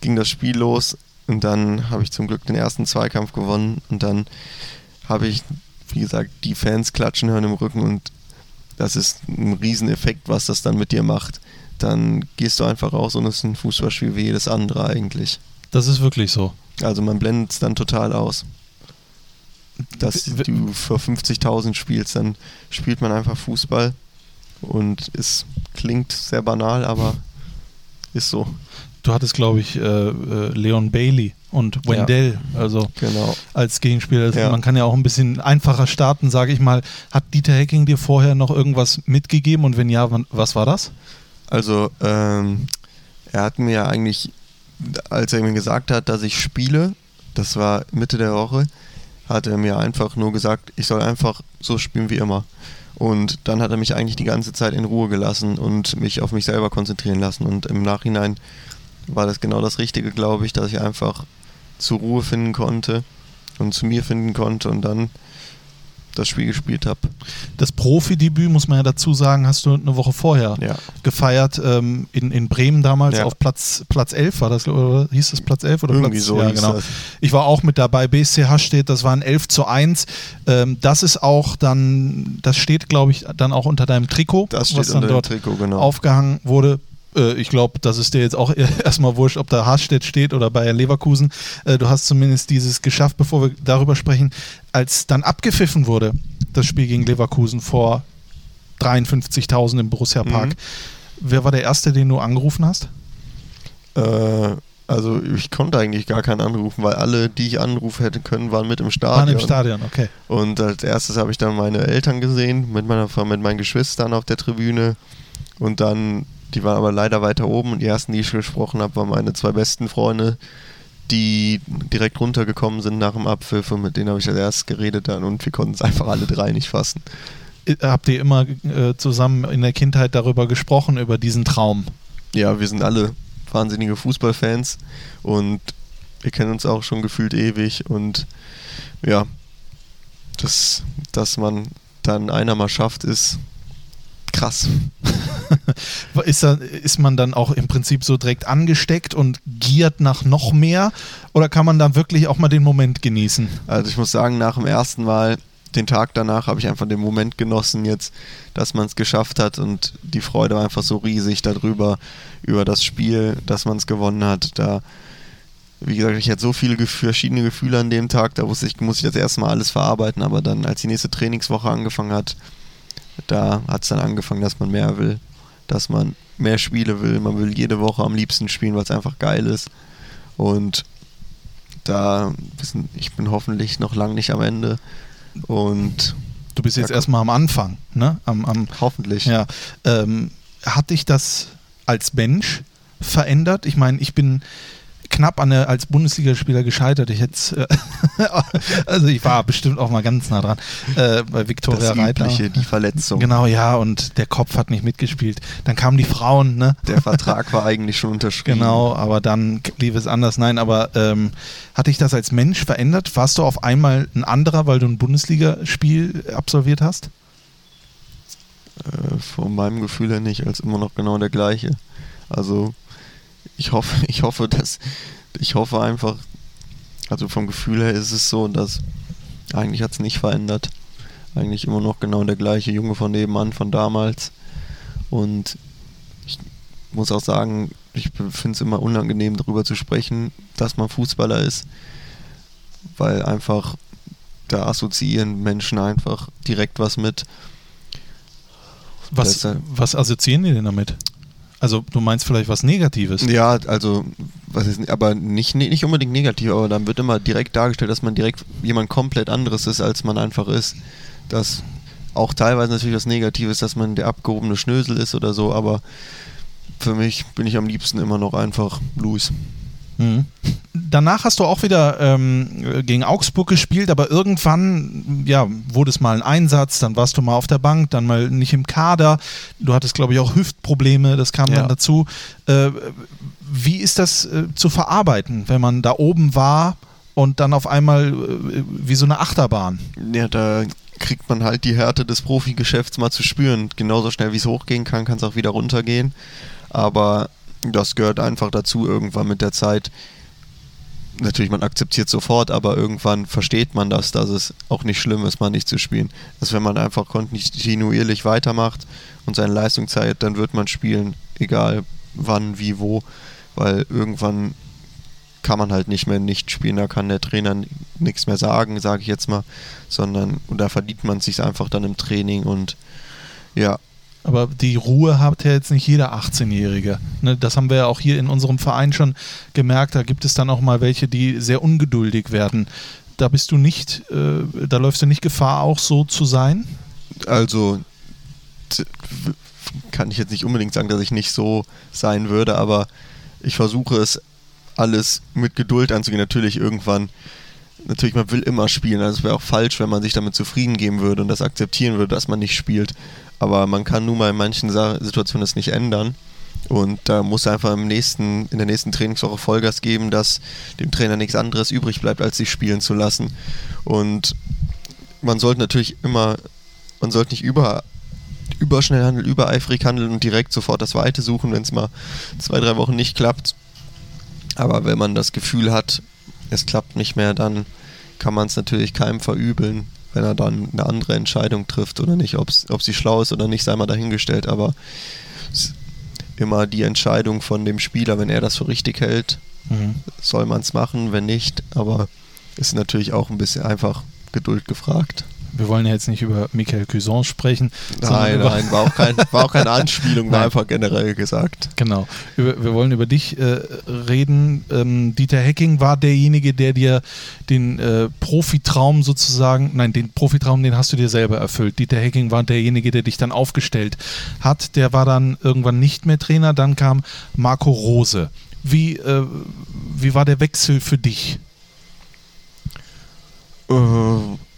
ging das Spiel los und dann habe ich zum Glück den ersten Zweikampf gewonnen und dann habe ich, wie gesagt, die Fans klatschen hören im Rücken und das ist ein Rieseneffekt, was das dann mit dir macht. Dann gehst du einfach raus und es ist ein Fußballspiel wie jedes andere eigentlich. Das ist wirklich so. Also man blendet es dann total aus. Dass W- du vor 50.000 spielst, dann spielt man einfach Fußball und es klingt sehr banal, aber ist so. Du hattest, glaube ich, äh, äh, Leon Bailey und Wendell, also Genau. als Gegenspieler. Also Ja. Man kann ja auch ein bisschen einfacher starten, sage ich mal. Hat Dieter Hecking dir vorher noch irgendwas mitgegeben und wenn ja, was war das? Also, ähm, er hat mir ja eigentlich, als er mir gesagt hat, dass ich spiele, das war Mitte der Woche, hat er mir einfach nur gesagt, ich soll einfach so spielen wie immer. Und dann hat er mich eigentlich die ganze Zeit in Ruhe gelassen und mich auf mich selber konzentrieren lassen. Und im Nachhinein war das genau das Richtige, glaube ich, dass ich einfach zur Ruhe finden konnte und zu mir finden konnte und dann das Spiel gespielt habe. Das Profidebüt, muss man ja dazu sagen, hast du eine Woche vorher Ja. gefeiert ähm, in, in Bremen damals Ja. auf Platz, Platz 11, war das, oder hieß das Platz 11 oder Irgendwie Platz so Ja, genau. das. Ich war auch mit dabei, BSCH steht, das waren 11 zu 1. Ähm, das ist auch dann, das steht, glaube ich, dann auch unter deinem Trikot, Das steht was dann dort Trikot, genau. aufgehangen wurde. Äh, Ich glaube, das ist dir jetzt auch <laughs> erstmal wurscht, ob da Harstedt steht oder Bayer Leverkusen. Äh, Du hast zumindest dieses geschafft, bevor wir darüber sprechen. Als dann abgepfiffen wurde, das Spiel gegen Leverkusen vor 53.000 im Borussia Park. Mhm. Wer war der Erste, den du angerufen hast? Äh, also ich konnte eigentlich gar keinen anrufen, weil alle, die ich anrufen hätte können, waren mit im Waren Stadion. im Stadion, okay. Und als erstes habe ich dann meine Eltern gesehen, mit meiner mit meinen Geschwistern auf der Tribüne. Und dann, die waren aber leider weiter oben und die ersten, die ich gesprochen habe, waren meine zwei besten Freunde, die direkt runtergekommen sind nach dem Abpfiff und mit denen habe ich als erstes geredet dann und wir konnten es einfach alle drei nicht fassen. Habt ihr immer äh, zusammen in der Kindheit darüber gesprochen, über diesen Traum? Ja, wir sind alle wahnsinnige Fußballfans und wir kennen uns auch schon gefühlt ewig und ja, das, dass man dann einer mal schafft, ist krass. <laughs> Ist, da, ist man dann auch im Prinzip so direkt angesteckt und giert nach noch mehr? Oder kann man dann wirklich auch mal den Moment genießen? Also ich muss sagen, nach dem ersten Mal, den Tag danach, habe ich einfach den Moment genossen jetzt, dass man es geschafft hat und die Freude war einfach so riesig darüber, über das Spiel, dass man es gewonnen hat. Da, wie gesagt, ich hatte so viele Gef verschiedene Gefühle an dem Tag, da wusste ich, muss ich das erstmal alles verarbeiten, aber dann, als die nächste Trainingswoche angefangen hat, da hat es dann angefangen, dass man mehr will, dass man mehr Spiele will, man will jede Woche am liebsten spielen, weil es einfach geil ist. Und da, wissen- ich bin hoffentlich noch lange nicht am Ende. Und Du bist jetzt erstmal am Anfang, ne? Am, am, hoffentlich. ja. Ähm, hat dich das als Mensch verändert? Ich meine, ich bin knapp an der, als Bundesligaspieler gescheitert. Ich hätte, äh, <laughs> also ich war bestimmt auch mal ganz nah dran äh, bei Viktoria Reiter. Übliche, die Verletzung. Genau, ja, und der Kopf hat nicht mitgespielt. Dann kamen die Frauen, ne? Der Vertrag war eigentlich schon unterschrieben. Genau, aber dann lief es anders. Nein, aber ähm, hat dich das als Mensch verändert? Warst du auf einmal ein anderer, weil du ein Bundesligaspiel absolviert hast? Äh, von meinem Gefühl her nicht, als immer noch genau der gleiche. Also ich hoffe, <laughs> ich hoffe, dass ich hoffe einfach, also vom Gefühl her ist es so, dass eigentlich hat es nicht verändert. Eigentlich immer noch genau der gleiche Junge von nebenan von damals. Und ich muss auch sagen, ich finde es immer unangenehm darüber zu sprechen, dass man Fußballer ist, weil einfach da assoziieren Menschen einfach direkt was mit. Was, was assoziieren die denn damit? Also du meinst vielleicht was Negatives? Ja, also, was ist, aber nicht, nicht unbedingt negativ, aber dann wird immer direkt dargestellt, dass man direkt jemand komplett anderes ist, als man einfach ist. Das auch teilweise natürlich was Negatives, dass man der abgehobene Schnösel ist oder so, aber für mich bin ich am liebsten immer noch einfach Luis. Mhm. Danach hast du auch wieder ähm, gegen Augsburg gespielt, aber irgendwann ja, wurde es mal ein Einsatz, dann warst du mal auf der Bank, dann mal nicht im Kader. Du hattest, glaube ich, auch Hüftprobleme, das kam Ja. dann dazu. Äh, wie ist das äh, zu verarbeiten, wenn man da oben war und dann auf einmal äh, wie so eine Achterbahn? Ja, da kriegt man halt die Härte des Profigeschäfts mal zu spüren. Genauso schnell wie es hochgehen kann, kann es auch wieder runtergehen. aber das gehört einfach dazu irgendwann mit der Zeit. Natürlich, man akzeptiert sofort, aber irgendwann versteht man das, dass es auch nicht schlimm ist, mal nicht zu spielen. Dass wenn man einfach kontinuierlich weitermacht und seine Leistung zeigt, dann wird man spielen, egal wann, wie, wo, weil irgendwann kann man halt nicht mehr nicht spielen, da kann der Trainer nichts mehr sagen, sage ich jetzt mal, sondern da verdient man sich einfach dann im Training und ja. Aber die Ruhe hat ja jetzt nicht jeder 18-Jährige. Ne, das haben wir ja auch hier in unserem Verein schon gemerkt. Da gibt es dann auch mal welche, die sehr ungeduldig werden. Da bist du nicht, äh, da läufst du nicht Gefahr, auch so zu sein? Also kann ich jetzt nicht unbedingt sagen, dass ich nicht so sein würde, aber ich versuche es alles mit Geduld anzugehen. Natürlich irgendwann, natürlich, man will immer spielen. Also es wäre auch falsch, wenn man sich damit zufrieden geben würde und das akzeptieren würde, dass man nicht spielt. Aber man kann nun mal in manchen Situationen das nicht ändern. Und da muss einfach im nächsten, in der nächsten Trainingswoche Vollgas geben, dass dem Trainer nichts anderes übrig bleibt, als sich spielen zu lassen. Und man sollte natürlich immer, man sollte nicht über, überschnell handeln, übereifrig handeln und direkt sofort das Weite suchen, wenn es mal zwei, drei Wochen nicht klappt. Aber wenn man das Gefühl hat, es klappt nicht mehr, dann kann man es natürlich keinem verübeln, wenn er dann eine andere Entscheidung trifft oder nicht. Ob's, ob sie schlau ist oder nicht, sei mal dahingestellt. Aber immer die Entscheidung von dem Spieler, wenn er das für richtig hält, mhm. soll man es machen, wenn nicht. Aber ist natürlich auch ein bisschen einfach Geduld gefragt wir wollen ja jetzt nicht über Michael Cuson sprechen. Nein, nein, war auch, kein, war auch keine <laughs> Anspielung, war einfach generell gesagt. Genau. Über, wir wollen über dich äh, reden. Ähm, Dieter Hecking war derjenige, der dir den äh, Profitraum sozusagen, nein, den Profitraum, den hast du dir selber erfüllt. Dieter Hecking war derjenige, der dich dann aufgestellt hat. Der war dann irgendwann nicht mehr Trainer. Dann kam Marco Rose. Wie, äh, wie war der Wechsel für dich? Äh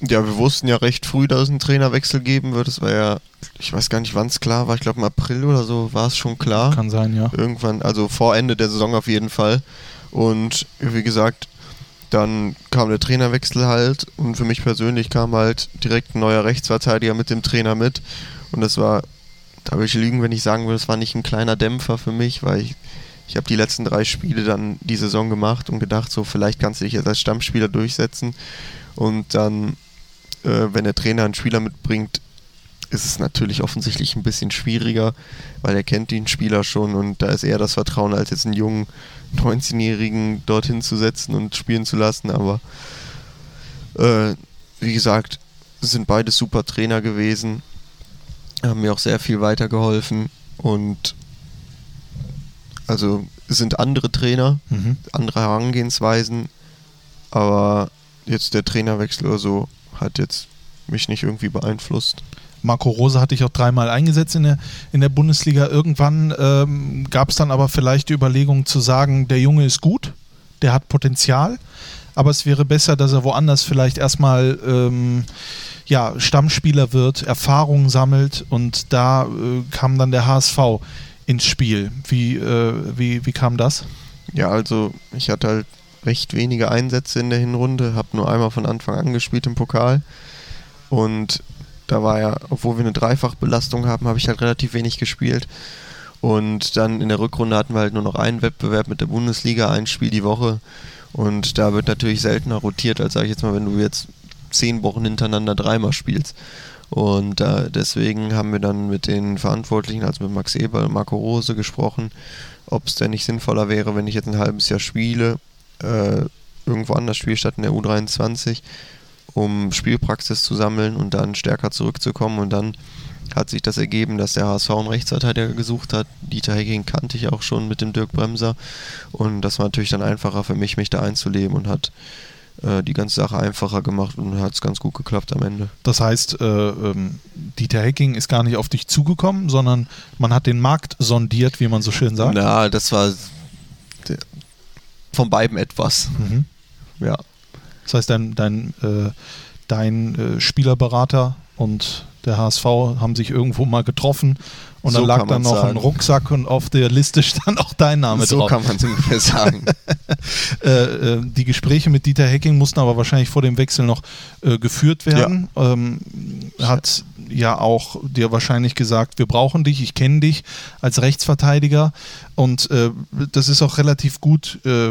ja, wir wussten ja recht früh, dass es einen Trainerwechsel geben wird. Es war ja, ich weiß gar nicht, wann es klar war. Ich glaube, im April oder so war es schon klar. Kann sein, ja. Irgendwann, also vor Ende der Saison auf jeden Fall. Und wie gesagt, dann kam der Trainerwechsel halt. Und für mich persönlich kam halt direkt ein neuer Rechtsverteidiger mit dem Trainer mit. Und das war, da würde ich lügen, wenn ich sagen würde, es war nicht ein kleiner Dämpfer für mich, weil ich ich habe die letzten drei Spiele dann die Saison gemacht und gedacht, so vielleicht kannst du dich jetzt als Stammspieler durchsetzen. Und dann äh, wenn der Trainer einen Spieler mitbringt, ist es natürlich offensichtlich ein bisschen schwieriger, weil er kennt den Spieler schon und da ist eher das Vertrauen, als jetzt einen jungen 19-Jährigen dorthin zu setzen und spielen zu lassen. Aber äh, wie gesagt, sind beide super Trainer gewesen, haben mir auch sehr viel weitergeholfen und also sind andere Trainer, mhm. andere Herangehensweisen, aber jetzt der Trainerwechsel oder so hat jetzt mich nicht irgendwie beeinflusst. Marco Rose hatte ich auch dreimal eingesetzt in der, in der Bundesliga. Irgendwann ähm, gab es dann aber vielleicht die Überlegung zu sagen, der Junge ist gut, der hat Potenzial, aber es wäre besser, dass er woanders vielleicht erstmal ähm, ja, Stammspieler wird, Erfahrungen sammelt und da äh, kam dann der HSV ins Spiel. Wie, äh, wie, wie kam das? Ja, also ich hatte halt recht wenige Einsätze in der Hinrunde, habe nur einmal von Anfang an gespielt im Pokal. Und da war ja, obwohl wir eine Dreifachbelastung haben, habe ich halt relativ wenig gespielt. Und dann in der Rückrunde hatten wir halt nur noch einen Wettbewerb mit der Bundesliga, ein Spiel die Woche. Und da wird natürlich seltener rotiert, als sage ich jetzt mal, wenn du jetzt zehn Wochen hintereinander dreimal spielst. Und äh, deswegen haben wir dann mit den Verantwortlichen, also mit Max Eber und Marco Rose gesprochen, ob es denn nicht sinnvoller wäre, wenn ich jetzt ein halbes Jahr spiele äh, irgendwo anders spiele, statt in der U23, um Spielpraxis zu sammeln und dann stärker zurückzukommen. Und dann hat sich das ergeben, dass der HSV einen Rechtsverteidiger gesucht hat. Dieter Hecking kannte ich auch schon mit dem Dirk Bremser. Und das war natürlich dann einfacher für mich, mich da einzuleben und hat äh, die ganze Sache einfacher gemacht und hat es ganz gut geklappt am Ende. Das heißt, äh, ähm, Dieter Hecking ist gar nicht auf dich zugekommen, sondern man hat den Markt sondiert, wie man so schön sagt. Na, das war von beiden etwas. Mhm. Ja. Das heißt, dein, dein, äh, dein äh, Spielerberater und der HSV haben sich irgendwo mal getroffen und so dann lag da noch sagen. ein Rucksack und auf der Liste stand auch dein Name so drauf. So kann man es ungefähr sagen. <laughs> äh, äh, die Gespräche mit Dieter Hecking mussten aber wahrscheinlich vor dem Wechsel noch äh, geführt werden. Ja. Ähm, hat ja auch dir wahrscheinlich gesagt, wir brauchen dich, ich kenne dich als Rechtsverteidiger und äh, das ist auch relativ gut äh,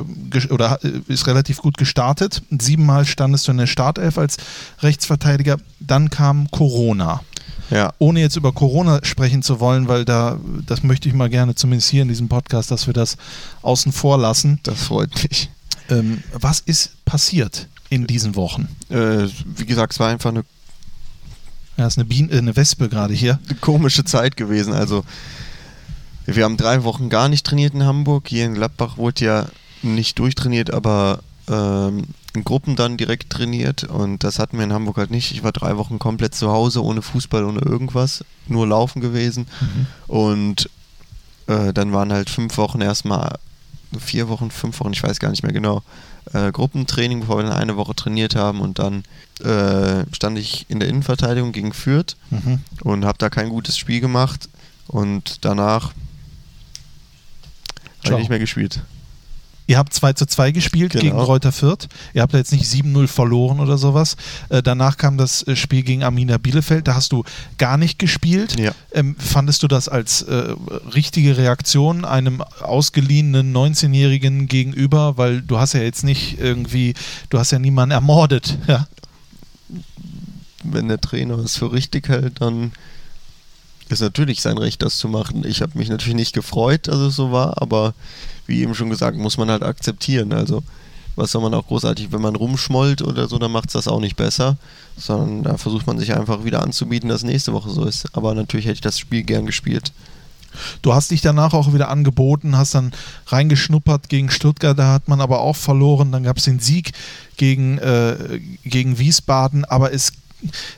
oder äh, ist relativ gut gestartet. Siebenmal standest du in der Startelf als Rechtsverteidiger, dann kam Corona. Ja. Ohne jetzt über Corona sprechen zu wollen, weil da, das möchte ich mal gerne, zumindest hier in diesem Podcast, dass wir das außen vor lassen. Das freut mich. Ähm, was ist passiert in diesen Wochen? Äh, wie gesagt, es war einfach eine, Ja, ist eine, Biene, äh, eine Wespe gerade hier. eine komische Zeit gewesen. Also, wir haben drei Wochen gar nicht trainiert in Hamburg. Hier in Gladbach wurde ja nicht durchtrainiert, aber ähm, in Gruppen dann direkt trainiert. Und das hatten wir in Hamburg halt nicht. Ich war drei Wochen komplett zu Hause, ohne Fußball, ohne irgendwas. Nur laufen gewesen. Und äh, dann waren halt fünf Wochen erstmal, vier Wochen, fünf Wochen, ich weiß gar nicht mehr genau, äh, Gruppentraining, bevor wir dann eine Woche trainiert haben. Und dann äh, stand ich in der Innenverteidigung gegen Fürth Mhm. und habe da kein gutes Spiel gemacht. Und danach habe ich nicht mehr gespielt. Ihr habt 2 zu 2 gespielt Genau. gegen Reuter Fürth. Ihr habt da jetzt nicht 7-0 verloren oder sowas. Äh, danach kam das äh, Spiel gegen Arminia Bielefeld. Da hast du gar nicht gespielt. Ja. Ähm, fandest du das als äh, richtige Reaktion einem ausgeliehenen 19-Jährigen gegenüber? Weil du hast ja jetzt nicht irgendwie, du hast ja niemanden ermordet. <laughs> Ja. wenn der Trainer es für richtig hält, dann ist natürlich sein Recht, das zu machen. Ich habe mich natürlich nicht gefreut, dass es so war, aber wie eben schon gesagt, muss man halt akzeptieren. Also, was soll man auch großartig, wenn man rumschmollt oder so, dann macht es das auch nicht besser, sondern da versucht man sich einfach wieder anzubieten, dass nächste Woche so ist. Aber natürlich hätte ich das Spiel gern gespielt. Du hast dich danach auch wieder angeboten, hast dann reingeschnuppert gegen Stuttgart, da hat man aber auch verloren. Dann gab es den Sieg gegen, äh, gegen Wiesbaden, aber es,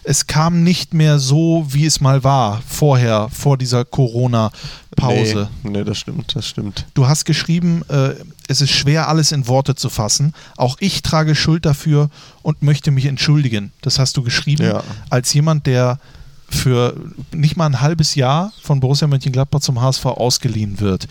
es kam nicht mehr so, wie es mal war, vorher, vor dieser Corona-Pause. Nee, nee, das stimmt, das stimmt. Du hast geschrieben, äh, es ist schwer, alles in Worte zu fassen. Auch ich trage Schuld dafür und möchte mich entschuldigen. Das hast du geschrieben Ja. als jemand, der für nicht mal ein halbes Jahr von Borussia Mönchengladbach zum HSV ausgeliehen wird.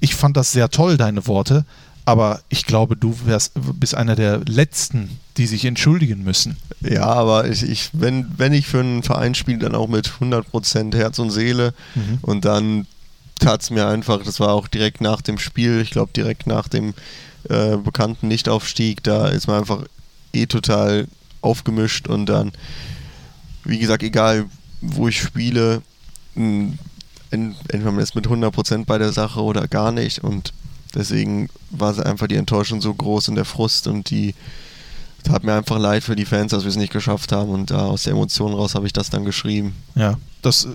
Ich fand das sehr toll, deine Worte, aber ich glaube, du wärst, bist einer der Letzten, die sich entschuldigen müssen. Ja, aber ich, ich, wenn, wenn ich für einen Verein spiele, dann auch mit 100% Herz und Seele. Mhm. Und dann tat es mir einfach, das war auch direkt nach dem Spiel, ich glaube direkt nach dem äh, bekannten Nichtaufstieg, da ist man einfach eh total aufgemischt und dann, wie gesagt, egal wo ich spiele, ent- entweder man ist mit 100% bei der Sache oder gar nicht und deswegen war es einfach die Enttäuschung so groß und der Frust und die tat mir einfach leid für die Fans, dass wir es nicht geschafft haben und da aus der Emotion raus habe ich das dann geschrieben. Ja, das, äh,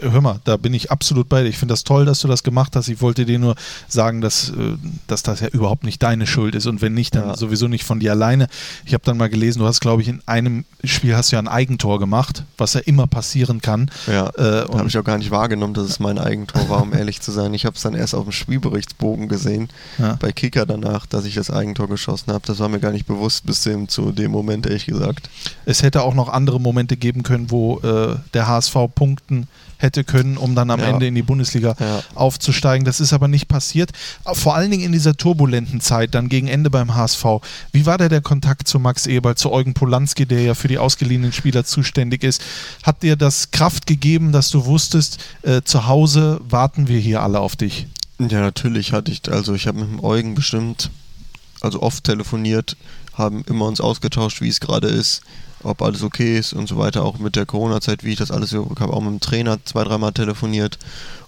hör mal, da bin ich absolut bei dir. Ich finde das toll, dass du das gemacht hast. Ich wollte dir nur sagen, dass, äh, dass das ja überhaupt nicht deine Schuld ist und wenn nicht, dann Ja. sowieso nicht von dir alleine. Ich habe dann mal gelesen, du hast, glaube ich, in einem Spiel hast du ja ein Eigentor gemacht, was ja immer passieren kann. Ja, Äh, habe ich auch gar nicht wahrgenommen, dass es mein Eigentor war, um <laughs> ehrlich zu sein. Ich habe es dann erst auf dem Spielberichtsbogen gesehen, Ja. bei Kicker danach, dass ich das Eigentor geschossen habe. Das war mir gar nicht bewusst bis dem, zu dem Moment, ehrlich gesagt. Es hätte auch noch andere Momente geben können, wo äh, der HSV punkten hätte können, um dann am Ja. Ende in die Bundesliga Ja. aufzusteigen. Das ist aber nicht passiert. Vor allen Dingen in dieser turbulenten Zeit, dann gegen Ende beim HSV. Wie war da der Kontakt zu Max Eberl, zu Eugen Polanski, der ja für die ausgeliehenen Spieler zuständig ist? Hat dir das Kraft gegeben, dass du wusstest, äh, zu Hause warten wir hier alle auf dich? Ja, natürlich hatte ich, also ich habe mit dem Eugen bestimmt, also oft telefoniert, haben immer uns ausgetauscht, wie es gerade ist, ob alles okay ist und so weiter, auch mit der Corona-Zeit, wie ich das alles, so- habe auch mit dem Trainer zwei, dreimal telefoniert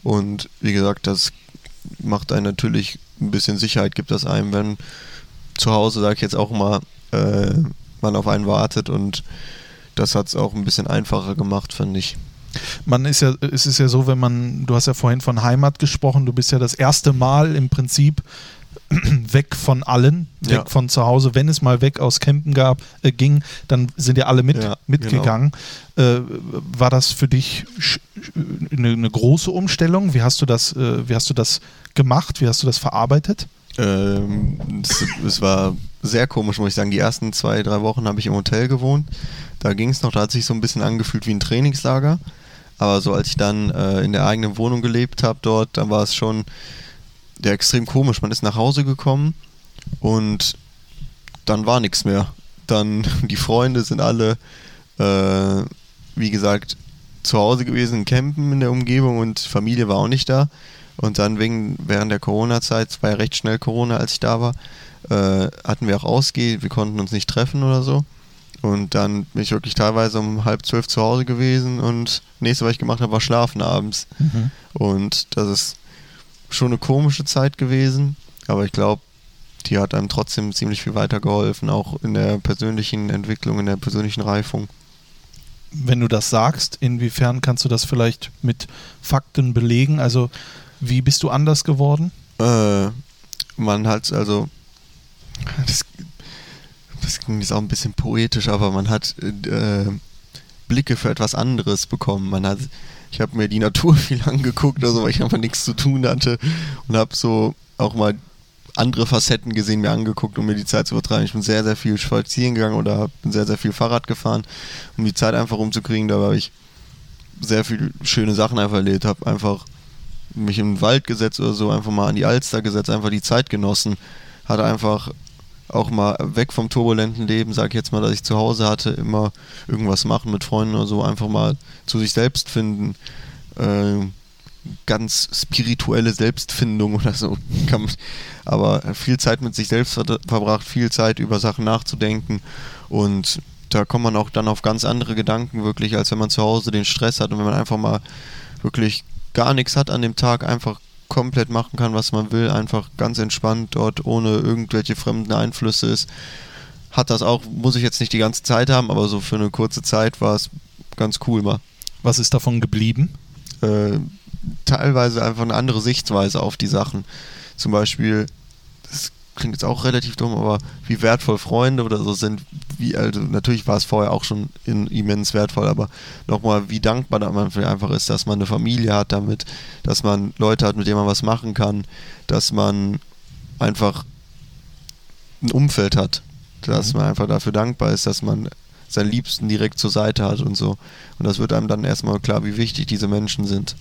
und wie gesagt, das macht einen natürlich ein bisschen Sicherheit, gibt das einem, wenn zu Hause, sage ich jetzt auch mal, äh, man auf einen wartet und das hat es auch ein bisschen einfacher gemacht, finde ich. Man ist ja, es ist ja so, wenn man, du hast ja vorhin von Heimat gesprochen, du bist ja das erste Mal im Prinzip <clears throat> weg von allen, weg Ja. von zu Hause. Wenn es mal weg aus Campen gab, äh, ging, dann sind ja alle mit, Ja, genau. mitgegangen. Äh, war das für dich eine, eine große Umstellung? Wie hast du das, äh, wie hast du das gemacht? Wie hast du das verarbeitet? Ähm, es, es war sehr komisch, muss ich sagen. Die ersten zwei, drei Wochen habe ich im Hotel gewohnt. Da ging es noch, da hat sich so ein bisschen angefühlt wie ein Trainingslager. Aber so als ich dann äh, in der eigenen Wohnung gelebt habe dort, dann war es schon ja, extrem komisch. Man ist nach Hause gekommen und dann war nichts mehr. Dann <laughs> die Freunde sind alle, äh, wie gesagt, zu Hause gewesen, campen in der Umgebung und Familie war auch nicht da. Und dann wegen, während der Corona-Zeit, es war ja recht schnell Corona, als ich da war, äh, hatten wir auch ausgehen, wir konnten uns nicht treffen oder so. Und dann bin ich wirklich teilweise um halb zwölf zu Hause gewesen und nächste, was ich gemacht habe, war schlafen abends. Mhm. Und das ist schon eine komische Zeit gewesen, aber ich glaube, die hat einem trotzdem ziemlich viel weitergeholfen, auch in der persönlichen Entwicklung, in der persönlichen Reifung. Wenn du das sagst, inwiefern kannst du das vielleicht mit Fakten belegen? Also, wie bist du anders geworden? Äh, man hat also, das, das klingt jetzt auch ein bisschen poetisch, aber man hat äh, Blicke für etwas anderes bekommen. Man hat, ich habe mir die Natur <laughs> viel angeguckt, also weil ich einfach nichts zu tun hatte und habe so auch mal andere Facetten gesehen, mir angeguckt, um mir die Zeit zu vertreiben. Ich bin sehr, sehr viel spazieren gegangen oder bin sehr, sehr viel Fahrrad gefahren, um die Zeit einfach rumzukriegen. Da habe ich sehr viele schöne Sachen einfach erlebt, habe einfach mich den Wald gesetzt oder so, einfach mal an die Alster gesetzt, einfach die Zeit genossen. Hatte einfach auch mal weg vom turbulenten Leben, sag ich jetzt mal, dass ich zu Hause hatte, immer irgendwas machen mit Freunden oder so, einfach mal zu sich selbst finden. Äh, ganz spirituelle Selbstfindung <laughs> oder so. aber viel Zeit mit sich selbst verbracht, viel Zeit über Sachen nachzudenken und da kommt man auch dann auf ganz andere Gedanken wirklich, als wenn man zu Hause den Stress hat und wenn man einfach mal wirklich gar nichts hat an dem Tag, einfach komplett machen kann, was man will, einfach ganz entspannt dort ohne irgendwelche fremden Einflüsse ist. Hat das auch, muss ich jetzt nicht die ganze Zeit haben, aber so für eine kurze Zeit war es ganz cool mal. Was ist davon geblieben? Äh, teilweise einfach eine andere Sichtweise auf die Sachen. Zum Beispiel, das klingt jetzt auch relativ dumm, aber wie wertvoll Freunde oder so sind, wie, also natürlich war es vorher auch schon in, immens wertvoll, aber nochmal, wie dankbar man einfach ist, dass man eine Familie hat damit, dass man Leute hat, mit denen man was machen kann, dass man einfach ein Umfeld hat, dass mhm. man einfach dafür dankbar ist, dass man seinen Liebsten direkt zur Seite hat und so. Und das wird einem dann erstmal klar, wie wichtig diese Menschen sind.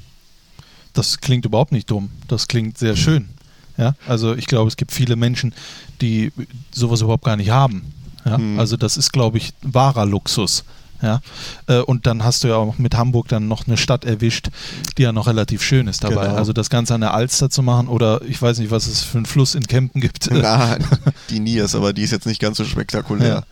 Das klingt überhaupt nicht dumm. Das klingt sehr schön. Ja, also ich glaube, es gibt viele Menschen, die sowas überhaupt gar nicht haben. Ja, mhm. also das ist, glaube ich, wahrer Luxus. Ja, äh, und dann hast du ja auch mit Hamburg dann noch eine Stadt erwischt, die ja noch relativ schön ist dabei. Genau. Also das Ganze an der Alster zu machen oder ich weiß nicht, was es für einen Fluss in Kempen gibt. <laughs> Nein, <laughs> die Niers, aber die ist jetzt nicht ganz so spektakulär. Ja,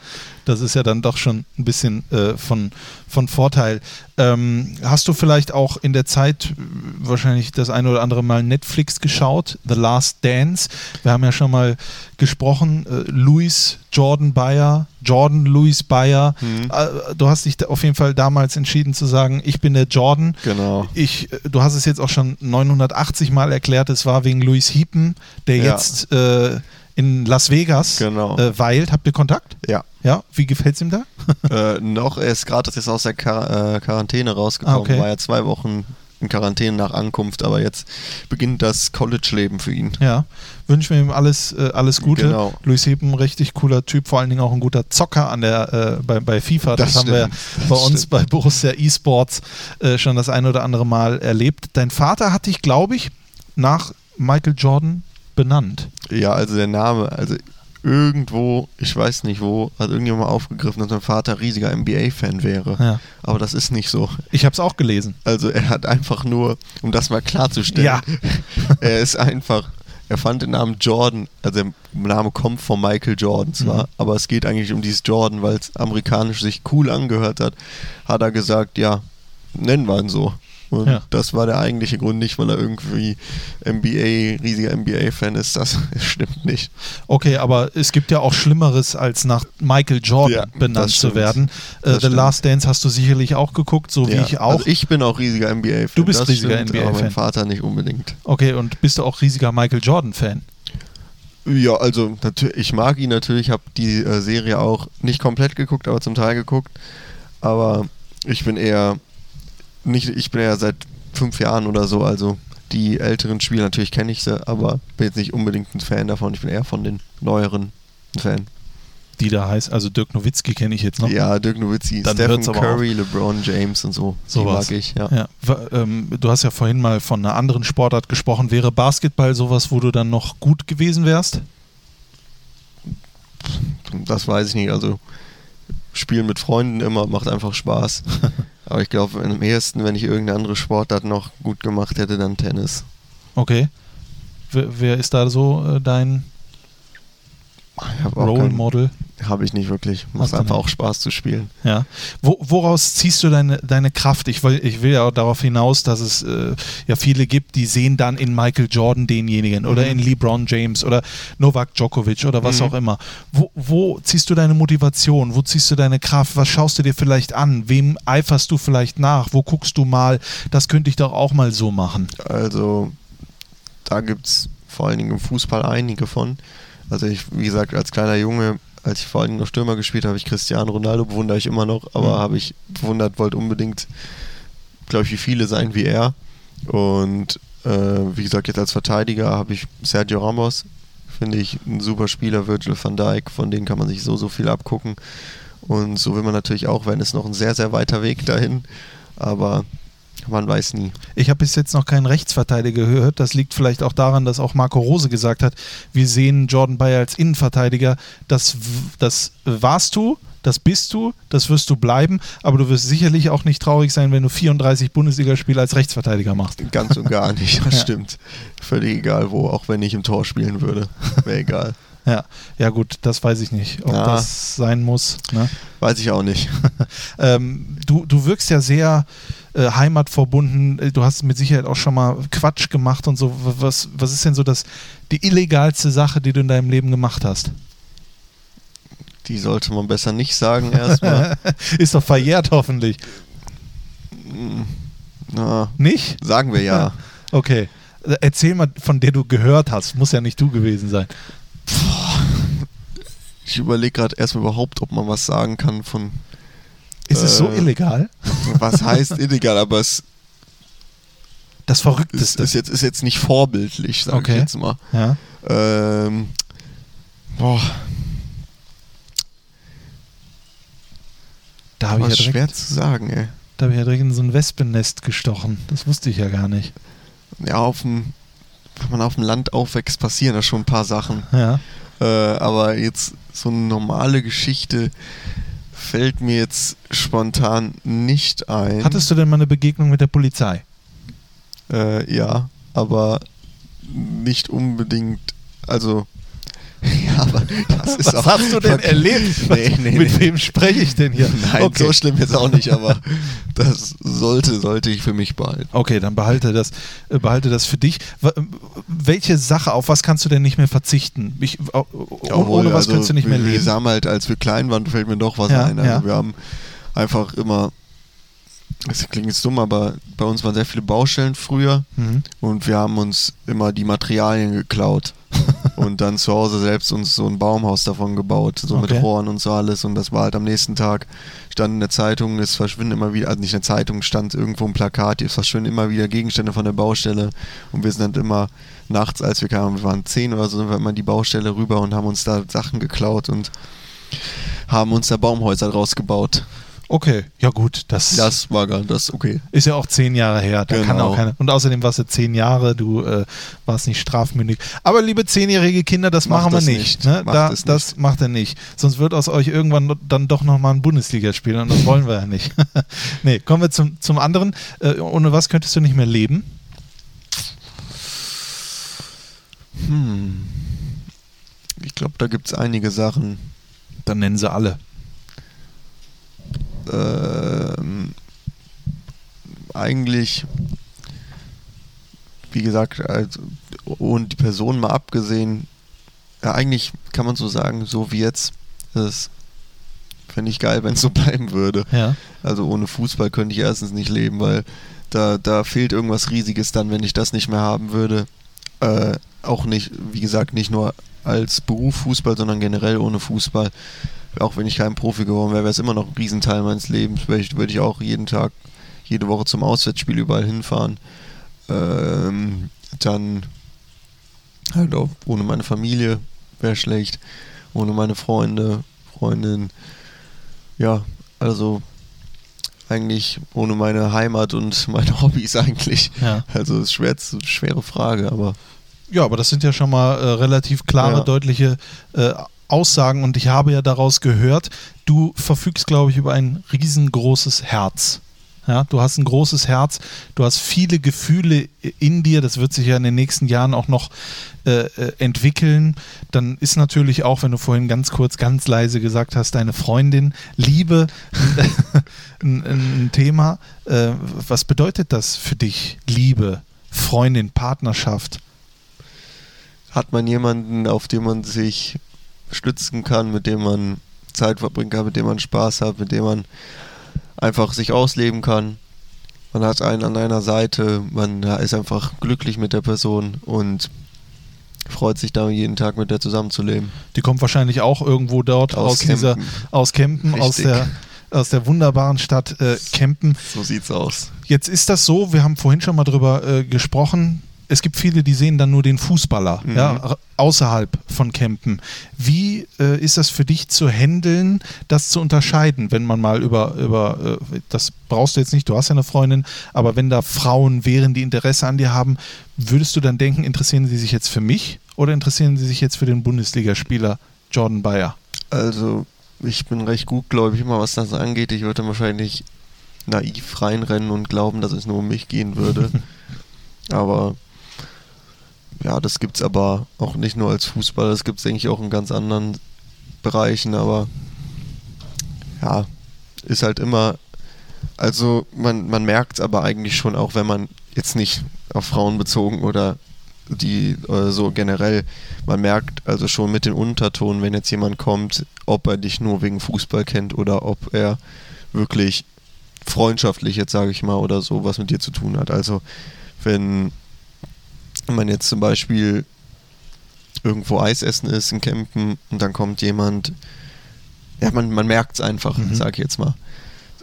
das ist ja dann doch schon ein bisschen äh, von, von Vorteil. Ähm, hast du vielleicht auch in der Zeit wahrscheinlich das ein oder andere Mal Netflix geschaut? The Last Dance. Wir haben ja schon mal gesprochen. Äh, Louis Jordan Bayer, Jordan Louis Bayer. Mhm. Äh, du hast dich auf jeden Fall damals entschieden zu sagen, ich bin der Jordan. Genau. Ich, äh, du hast es jetzt auch schon 980 Mal erklärt. Es war wegen Louis Hiepen, der ja. jetzt äh, in Las Vegas genau. äh, weilt. Habt ihr Kontakt? Ja. Ja, wie gefällt es ihm da? <laughs> äh, noch, er ist gerade aus der Quar äh, Quarantäne rausgekommen, ah, okay. war ja zwei Wochen in Quarantäne nach Ankunft, aber jetzt beginnt das College-Leben für ihn. Ja, wünschen wir ihm alles, äh, alles Gute. Genau. Luis Heben, richtig cooler Typ, vor allen Dingen auch ein guter Zocker an der, äh, bei, bei FIFA. Das, das haben wir bei uns stimmt. bei Borussia eSports äh, schon das ein oder andere Mal erlebt. Dein Vater hat dich, glaube ich, nach Michael Jordan benannt. Ja, also der Name, also irgendwo, ich weiß nicht wo, hat irgendjemand mal aufgegriffen, dass mein Vater riesiger NBA-Fan wäre. Ja. Aber das ist nicht so. Ich habe es auch gelesen. Also er hat einfach nur, um das mal klarzustellen, ja. <laughs> er ist einfach, er fand den Namen Jordan, also der Name kommt von Michael Jordan zwar, mhm. aber es geht eigentlich um dieses Jordan, weil es amerikanisch sich cool angehört hat, hat er gesagt, ja, nennen wir ihn so. Und ja. das war der eigentliche Grund, nicht weil er irgendwie NBA, riesiger NBA-Fan ist. Das <laughs> stimmt nicht. Okay, aber es gibt ja auch Schlimmeres, als nach Michael Jordan ja, benannt zu werden. Äh, The stimmt. Last Dance hast du sicherlich auch geguckt, so wie ich auch. Also ich bin auch riesiger NBA-Fan. Du bist das riesiger NBA-Fan. Aber mein Vater nicht unbedingt. Okay, und bist du auch riesiger Michael Jordan-Fan? Ja, also ich mag ihn natürlich, habe die äh, Serie auch nicht komplett geguckt, aber zum Teil geguckt. Aber ich bin eher nicht, ich bin ja seit fünf Jahren oder so, also die älteren Spiele, natürlich kenne ich sie, aber bin jetzt nicht unbedingt ein Fan davon. Ich bin eher von den neueren ein Fan. Die da heißt, also Dirk Nowitzki kenne ich jetzt noch. Ja, Dirk Nowitzki, Dann Stephen Curry, LeBron James und so. So die mag ich, ja. ja. Ähm, du hast ja vorhin mal von einer anderen Sportart gesprochen. Wäre Basketball sowas, wo du dann noch gut gewesen wärst? Das weiß ich nicht. Also Spielen mit Freunden immer macht einfach Spaß. <laughs> Aber ich glaube, am ehesten, wenn ich irgendeine andere Sportart noch gut gemacht hätte, dann Tennis. Okay. Wer, wer ist da so äh, dein Role kein- Model? Habe ich nicht wirklich. Macht einfach auch Spaß zu spielen. Ja. Wo, woraus ziehst du deine, deine Kraft? Ich will, ich will ja auch darauf hinaus, dass es äh, ja viele gibt, die sehen dann in Michael Jordan denjenigen oder Mhm. in LeBron James oder Novak Djokovic oder was Mhm. auch immer. Wo, wo ziehst du deine Motivation? Wo ziehst du deine Kraft? Was schaust du dir vielleicht an? Wem eiferst du vielleicht nach? Wo guckst du mal, das könnte ich doch auch mal so machen? Also, da gibt es vor allen Dingen im Fußball einige von. Also, ich, wie gesagt, als kleiner Junge, als ich vor allen Dingen noch Stürmer gespielt habe, habe ich Cristiano Ronaldo bewundere ich immer noch, aber Mhm. habe ich bewundert, wollte unbedingt, glaube ich, wie viele sein wie er. Und äh, wie gesagt, jetzt als Verteidiger habe ich Sergio Ramos, finde ich ein super Spieler, Virgil van Dijk, von denen kann man sich so, so viel abgucken. Und so will man natürlich auch, wenn es noch ein sehr, sehr weiter Weg dahin, aber man weiß nie. Ich habe bis jetzt noch keinen Rechtsverteidiger gehört. Das liegt vielleicht auch daran, dass auch Marco Rose gesagt hat, wir sehen Jordan Bayer als Innenverteidiger. Das, das warst du, das bist du, das wirst du bleiben, aber du wirst sicherlich auch nicht traurig sein, wenn du 34 Bundesligaspiele als Rechtsverteidiger machst. <laughs> Ganz und gar nicht, das Ja. stimmt. Völlig egal wo, auch wenn ich im Tor spielen würde. Wäre egal. <laughs> Ja, ja gut, das weiß ich nicht, ob Ja. das sein muss. Ne? Weiß ich auch nicht. <laughs> Ähm, du, du wirkst ja sehr äh, heimatverbunden. Äh, Du hast mit Sicherheit auch schon mal Quatsch gemacht und so. Was, was ist denn so das, die illegalste Sache, die du in deinem Leben gemacht hast? Die sollte man besser nicht sagen erstmal. <laughs> Ist doch verjährt hoffentlich. Na, Nicht? sagen wir ja. Okay. Äh, Erzähl mal, von der du gehört hast. Muss ja nicht du gewesen sein. Ich überlege gerade erstmal überhaupt, ob man was sagen kann von Ist es so Äh, illegal? was heißt illegal, aber es Das ist, Verrückteste. ist, jetzt, ist jetzt nicht vorbildlich, sage Okay. ich jetzt mal. ja. Ähm, boah, Da habe ich, ja schwer direkt- zu sagen, ey. da hab ich ja direkt in so ein Wespennest gestochen. Das wusste ich ja gar nicht. Ja, auf dem, wenn man auf dem Land aufwächst, passieren da schon ein paar Sachen. Ja. Äh, aber jetzt so eine normale Geschichte fällt mir jetzt spontan nicht ein. Hattest du denn mal eine Begegnung mit der Polizei? Äh, ja, aber nicht unbedingt. Also, <laughs> ja, aber das ist Was auch. hast du denn erlebt? Nee, nee, mit nee. wem spreche ich denn hier? Nein, okay. so schlimm jetzt auch nicht, aber <laughs> das sollte, sollte ich für mich behalten. Okay, dann behalte das, äh, behalte das für dich. W welche Sache, auf was kannst du denn nicht mehr verzichten? Ich, oh, oh, ohne was also, kannst du nicht mehr wir, Wir leben? haben halt, als wir klein waren, fällt mir doch was Ja, ein. Also ja. wir haben einfach immer, das klingt jetzt dumm, aber bei uns waren sehr viele Baustellen früher Mhm. und wir haben uns immer die Materialien geklaut und dann zu Hause selbst uns so ein Baumhaus davon gebaut, so Okay. mit Rohren und so alles und das war halt am nächsten Tag, stand in der Zeitung, es verschwinden immer wieder, also nicht in der Zeitung, stand irgendwo ein Plakat, es verschwinden immer wieder Gegenstände von der Baustelle und wir sind dann immer nachts, als wir kamen, wir waren zehn oder so, sind wir immer die Baustelle rüber und haben uns da Sachen geklaut und haben uns da Baumhäuser draus gebaut. Okay, ja gut, das, Das war gar das okay. ist ja auch zehn Jahre her. Da kann Genau. auch keine, und außerdem warst du zehn Jahre, du äh, warst nicht strafmündig. Aber liebe zehnjährige Kinder, das Macht machen wir das nicht. nicht. Ne? Macht Da, das nicht. macht er nicht. Sonst wird aus euch irgendwann dann doch nochmal ein Bundesligaspiel und das wollen wir ja nicht. <laughs> nee, kommen wir zum, zum anderen. Äh, ohne was könntest du nicht mehr leben? Hm. Ich glaube, da gibt es einige Sachen. Dann nennen sie alle. Ähm, eigentlich, wie gesagt, also, und die Person mal abgesehen, ja, eigentlich kann man so sagen, so wie jetzt, das fände ich geil, <laughs> wenn es so bleiben würde. Ja. Also ohne Fußball könnte ich erstens nicht leben, weil da, da fehlt irgendwas Riesiges dann, wenn ich das nicht mehr haben würde. Äh, auch nicht, wie gesagt, nicht nur als Beruf Fußball, sondern generell ohne Fußball. Auch wenn ich kein Profi geworden wäre, wäre es immer noch ein Riesenteil meines Lebens. Würde ich, würde ich auch jeden Tag, jede Woche zum Auswärtsspiel überall hinfahren. Ähm, dann halt auch ohne meine Familie wäre schlecht. Ohne meine Freunde, Freundin. Ja, also eigentlich ohne meine Heimat und <laughs> meine Hobbys eigentlich. Ja. Also ist schwer, schwere Frage, aber Ja, aber das sind ja schon mal äh, relativ klare, Ja. deutliche äh, Aussagen und ich habe ja daraus gehört, du verfügst, glaube ich, über ein riesengroßes Herz. Ja, du hast ein großes Herz, du hast viele Gefühle in dir, das wird sich ja in den nächsten Jahren auch noch äh, äh entwickeln. Dann ist natürlich auch, wenn du vorhin ganz kurz, ganz leise gesagt hast, deine Freundin, Liebe, <laughs> ein, ein, Thema. Äh, was bedeutet das für dich, Liebe, Freundin, Partnerschaft? Hat man jemanden, auf den man sich stützen kann, mit dem man Zeit verbringen kann, mit dem man Spaß hat, mit dem man einfach sich ausleben kann. Man hat einen an einer Seite, man ist einfach glücklich mit der Person und freut sich da jeden Tag mit der zusammenzuleben. Die kommt wahrscheinlich auch irgendwo dort aus, aus dieser aus Kempen, aus der aus der wunderbaren Stadt äh, Kempen. So sieht's aus. Jetzt ist das so, wir haben vorhin schon mal drüber äh, gesprochen, es gibt viele, die sehen dann nur den Fußballer mhm. ja, außerhalb von Campen. Wie äh, ist das für dich zu handeln, das zu unterscheiden, wenn man mal über, über äh, das brauchst du jetzt nicht, du hast ja eine Freundin, aber wenn da Frauen wären, die Interesse an dir haben, würdest du dann denken, interessieren sie sich jetzt für mich oder interessieren sie sich jetzt für den Bundesligaspieler Jordan Bayer? Also, ich bin recht gutgläubig immer, was das angeht. Ich würde wahrscheinlich naiv reinrennen und glauben, dass es nur um mich gehen würde. <laughs> aber ja, das gibt es aber auch nicht nur als Fußballer, das gibt es, denke ich, auch in ganz anderen Bereichen, aber ja, ist halt immer, also man, man merkt es aber eigentlich schon auch, wenn man jetzt nicht auf Frauen bezogen oder die äh, so generell, man merkt also schon mit den Untertonen, wenn jetzt jemand kommt, ob er dich nur wegen Fußball kennt oder ob er wirklich freundschaftlich jetzt sage ich mal oder so was mit dir zu tun hat. Also wenn wenn man jetzt zum Beispiel irgendwo Eis essen ist in Campen und dann kommt jemand, ja, man, man merkt es einfach, mhm. sag ich jetzt mal.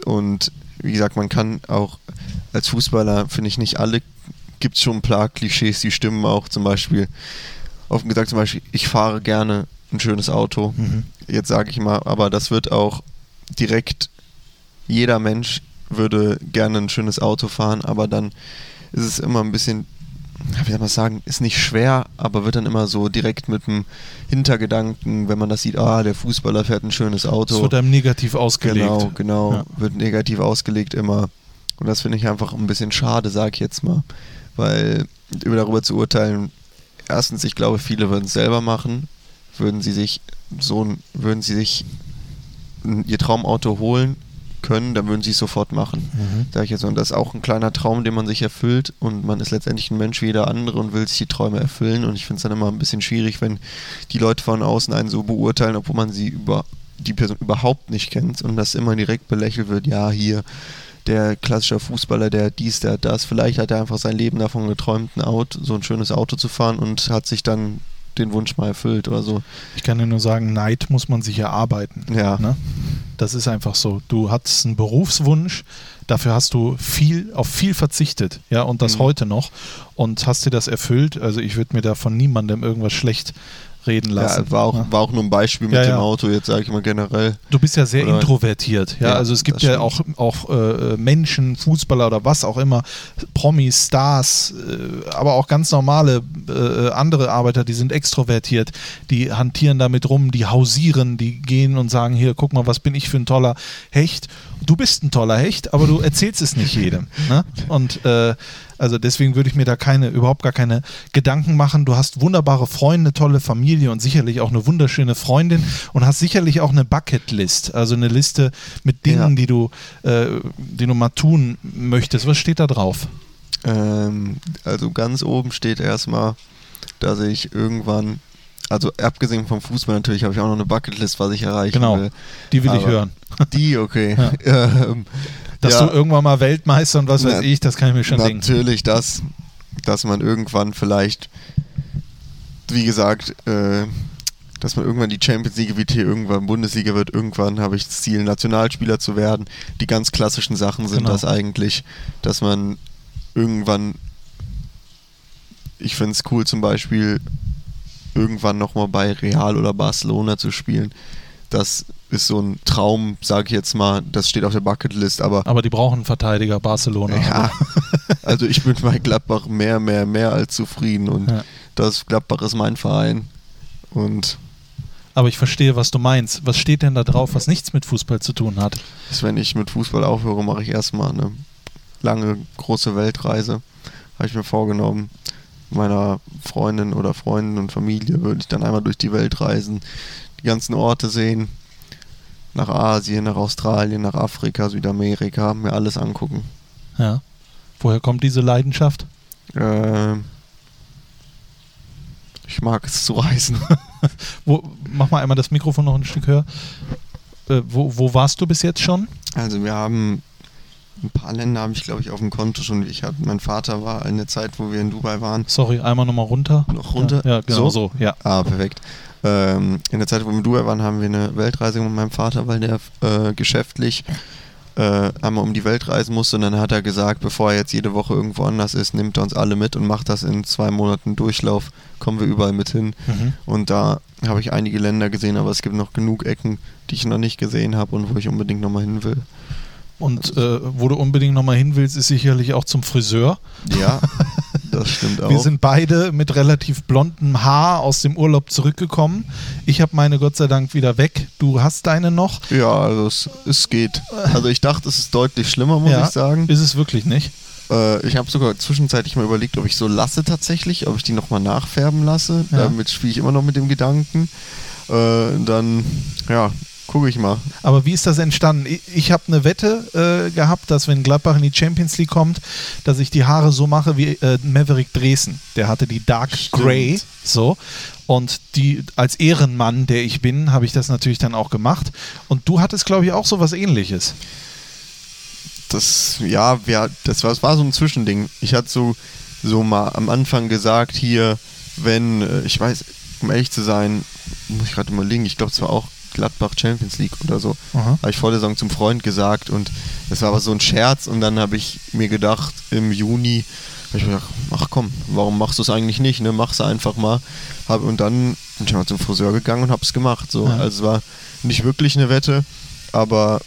Und wie gesagt, man kann auch als Fußballer, finde ich nicht alle, gibt es schon ein paar Klischees, die stimmen auch zum Beispiel. Offen gesagt, zum Beispiel, ich fahre gerne ein schönes Auto. Mhm. Jetzt sage ich mal, aber das wird auch direkt, jeder Mensch würde gerne ein schönes Auto fahren, aber dann ist es immer ein bisschen wie soll man sagen, ist nicht schwer, aber wird dann immer so direkt mit dem Hintergedanken, wenn man das sieht, ah, der Fußballer fährt ein schönes Auto. Das wird einem negativ ausgelegt. Genau, genau, ja. wird negativ ausgelegt immer. Und das finde ich einfach ein bisschen schade, sag ich jetzt mal. Weil über darüber zu urteilen, erstens, ich glaube, viele würden es selber machen, würden sie sich so würden sie sich ihr Traumauto holen, können, dann würden sie es sofort machen. Mhm. Sag ich jetzt. Und das ist auch ein kleiner Traum, den man sich erfüllt und man ist letztendlich ein Mensch wie jeder andere und will sich die Träume erfüllen. Und ich finde es dann immer ein bisschen schwierig, wenn die Leute von außen einen so beurteilen, obwohl man sie über die Person überhaupt nicht kennt und das immer direkt belächelt wird, ja, hier der klassische Fußballer, der dies, der das, vielleicht hat er einfach sein Leben davon geträumt, ein Auto, so ein schönes Auto zu fahren und hat sich dann den Wunsch mal erfüllt oder so. Ich kann dir nur sagen, Neid muss man sich erarbeiten. Ja. Ne? Das ist einfach so. Du hattest einen Berufswunsch, dafür hast du viel auf viel verzichtet, ja, und das mhm. heute noch und hast dir das erfüllt. Also ich würde mir da von niemandem irgendwas schlecht reden lassen. Ja, war auch, war auch nur ein Beispiel mit ja, dem Auto, jetzt sage ich mal generell. Du bist ja sehr oder? introvertiert, ja? also es gibt ja auch, auch äh, Menschen, Fußballer oder was auch immer, Promis, Stars, äh, aber auch ganz normale äh, andere Arbeiter, die sind extrovertiert, die hantieren damit rum, die hausieren, die gehen und sagen, hier, guck mal, was bin ich für ein toller Hecht. Du bist ein toller Hecht, aber du erzählst es nicht jedem. Ne? Und äh, also deswegen würde ich mir da keine, überhaupt gar keine Gedanken machen. Du hast wunderbare Freunde, tolle Familie und sicherlich auch eine wunderschöne Freundin und hast sicherlich auch eine Bucketlist, also eine Liste mit Dingen, ja. die du, äh, die du mal tun möchtest. Was steht da drauf? Ähm, also ganz oben steht erstmal, dass ich irgendwann also abgesehen vom Fußball natürlich habe ich auch noch eine Bucketlist, was ich erreichen genau, will. Die will Aber ich hören. Die, okay. <laughs> Ja. <laughs> ähm, dass ja. du irgendwann mal Weltmeister und was weiß ich, das kann ich mir schon natürlich denken. Natürlich das, dass man irgendwann vielleicht, wie gesagt, äh, dass man irgendwann die Champions League wie irgendwann Bundesliga wird, irgendwann habe ich das Ziel, Nationalspieler zu werden. Die ganz klassischen Sachen sind genau. das eigentlich, dass man irgendwann, ich finde es cool zum Beispiel, irgendwann nochmal bei Real oder Barcelona zu spielen. Das ist so ein Traum, sage ich jetzt mal, das steht auf der Bucketlist, aber. Aber die brauchen einen Verteidiger, Barcelona. Ja. <laughs> also ich bin bei Gladbach mehr, mehr, mehr als zufrieden und ja. das Gladbach ist mein Verein. Und. Aber ich verstehe, was du meinst. Was steht denn da drauf, was nichts mit Fußball zu tun hat? Wenn ich mit Fußball aufhöre, mache ich erstmal eine lange große Weltreise. Habe ich mir vorgenommen. Meiner Freundin oder Freunden und Familie würde ich dann einmal durch die Welt reisen, die ganzen Orte sehen. Nach Asien, nach Australien, nach Afrika, Südamerika, mir alles angucken. Ja. Woher kommt diese Leidenschaft? Äh, ich mag es zu reisen. <laughs> Wo, mach mal einmal das Mikrofon noch ein Stück höher. Äh, wo, wo warst du bis jetzt schon? Also wir haben ein paar Länder habe ich glaube ich auf dem Konto schon. Ich hatte, mein Vater war eine Zeit, wo wir in Dubai waren. Sorry, einmal nochmal runter. Noch runter? Ja, ja genau so? So? ja. Ah, perfekt. Ähm, in der Zeit, wo wir in Dubai waren, haben wir eine Weltreise mit meinem Vater, weil der äh, geschäftlich äh, einmal um die Welt reisen musste. Und dann hat er gesagt, bevor er jetzt jede Woche irgendwo anders ist, nimmt er uns alle mit und macht das in zwei Monaten Durchlauf. Kommen wir überall mit hin. Mhm. Und da habe ich einige Länder gesehen, aber es gibt noch genug Ecken, die ich noch nicht gesehen habe und wo ich unbedingt nochmal hin will. Und äh, wo du unbedingt nochmal hin willst, ist sicherlich auch zum Friseur. Ja, <laughs> das stimmt auch. Wir sind beide mit relativ blondem Haar aus dem Urlaub zurückgekommen. Ich habe meine Gott sei Dank wieder weg. Du hast deine noch. ja, also es, es geht. Also ich dachte, es ist deutlich schlimmer, muss ja, ich sagen. Ist es wirklich nicht. Äh, ich habe sogar zwischenzeitlich mal überlegt, ob ich so lasse tatsächlich, ob ich die nochmal nachfärben lasse. Ja. Damit spiele ich immer noch mit dem Gedanken. Äh, dann, ja, gucke ich mal. Aber wie ist das entstanden? Ich, ich habe eine Wette äh, gehabt, dass wenn Gladbach in die Champions League kommt, dass ich die Haare so mache wie äh, Maverick Dresden. Der hatte die Dark Stimmt. Grey. So. Und die als Ehrenmann, der ich bin, habe ich das natürlich dann auch gemacht. Und du hattest, glaube ich, auch so was ähnliches. Das, ja, wir, das war, das war so ein Zwischending. Ich hatte so, so mal am Anfang gesagt, hier, wenn, äh, ich weiß, um ehrlich zu sein, muss ich gerade überlegen, ich glaube, es war auch Gladbach Champions League oder so. Aha. habe ich vor der Saison zum Freund gesagt und das war aber so ein Scherz und dann habe ich mir gedacht, im Juni, hab ich mir gedacht, ach komm, warum machst du es eigentlich nicht, ne? Mach's einfach mal. Hab, und dann bin ich mal zum Friseur gegangen und hab's gemacht. So. Ja. Also es war nicht wirklich eine Wette, aber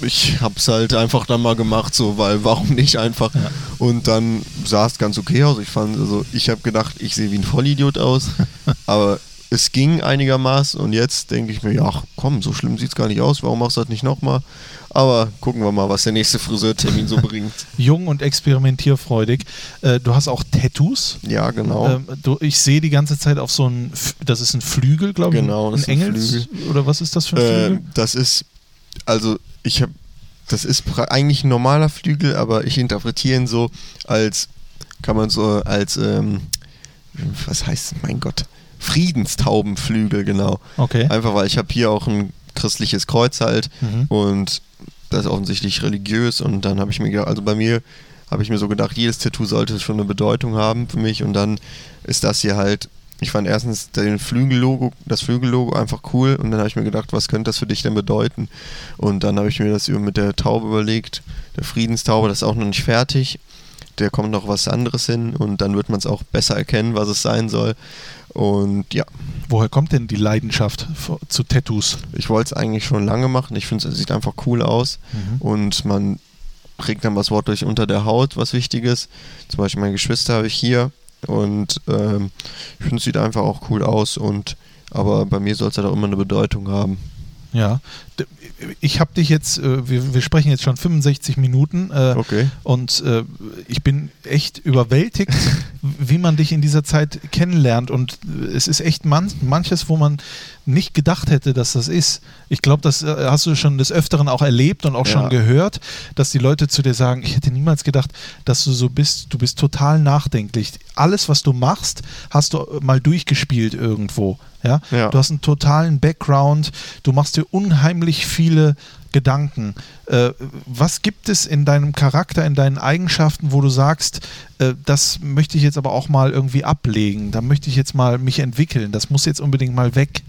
ich hab's halt einfach dann mal gemacht, so, weil warum nicht einfach? Ja. Und dann sah es ganz okay aus. Ich fand, also ich habe gedacht, ich sehe wie ein Vollidiot aus, <laughs> aber es ging einigermaßen und jetzt denke ich mir, ja, ach, komm, so schlimm sieht's gar nicht aus, warum machst du das nicht nochmal? Aber gucken wir mal, was der nächste Friseurtermin so bringt. <laughs> Jung und experimentierfreudig. Äh, du hast auch Tattoos. Ja, genau. Ähm, du, ich sehe die ganze Zeit auf so ein, das ist ein Flügel, glaube ich. Genau, ein das ist ein Engels Flügel. oder was ist das für ein Äh, Flügel? das ist, also ich habe, das ist eigentlich ein normaler Flügel, aber ich interpretiere ihn so als, kann man so als, ähm, was heißt, mein Gott, Friedenstaubenflügel, genau. Okay. Einfach weil ich habe hier auch ein christliches Kreuz halt Mhm. und das ist offensichtlich religiös und dann habe ich mir gedacht, also bei mir habe ich mir so gedacht, jedes Tattoo sollte schon eine Bedeutung haben für mich und dann ist das hier halt, ich fand erstens den Flügellogo, das Flügellogo einfach cool und dann habe ich mir gedacht, was könnte das für dich denn bedeuten? Und dann habe ich mir das mit der Taube überlegt, der Friedenstaube, das ist auch noch nicht fertig. Der kommt noch was anderes hin und dann wird man es auch besser erkennen, was es sein soll. Und ja, Woher kommt denn die Leidenschaft zu Tattoos? ich wollte es eigentlich schon lange machen. Ich finde, es sieht einfach cool aus. Mhm. Und man kriegt dann was wortlich unter der Haut, was Wichtiges. Zum Beispiel meine Geschwister habe ich hier. Und ähm, ich finde, es sieht einfach auch cool aus. Und aber bei mir soll es halt auch immer eine Bedeutung haben. Ja. Ich habe dich jetzt, äh, wir, wir sprechen jetzt schon 65 Minuten äh, Okay. und äh, ich bin echt überwältigt, <laughs> wie man dich in dieser Zeit kennenlernt. Und es ist echt man, manches, wo man nicht gedacht hätte, dass das ist. Ich glaube, das äh, hast du schon des Öfteren auch erlebt und auch Ja. schon gehört, dass die Leute zu dir sagen, ich hätte niemals gedacht, dass du so bist. Du bist total nachdenklich. Alles, was du machst, hast du äh, mal durchgespielt irgendwo. Ja? Ja. Du hast einen totalen Background, du machst dir unheimlich viele Gedanken. Äh, was gibt es in deinem Charakter, in deinen Eigenschaften, wo du sagst, äh, das möchte ich jetzt aber auch mal irgendwie ablegen, da möchte ich jetzt mal mich entwickeln, das muss jetzt unbedingt mal weg?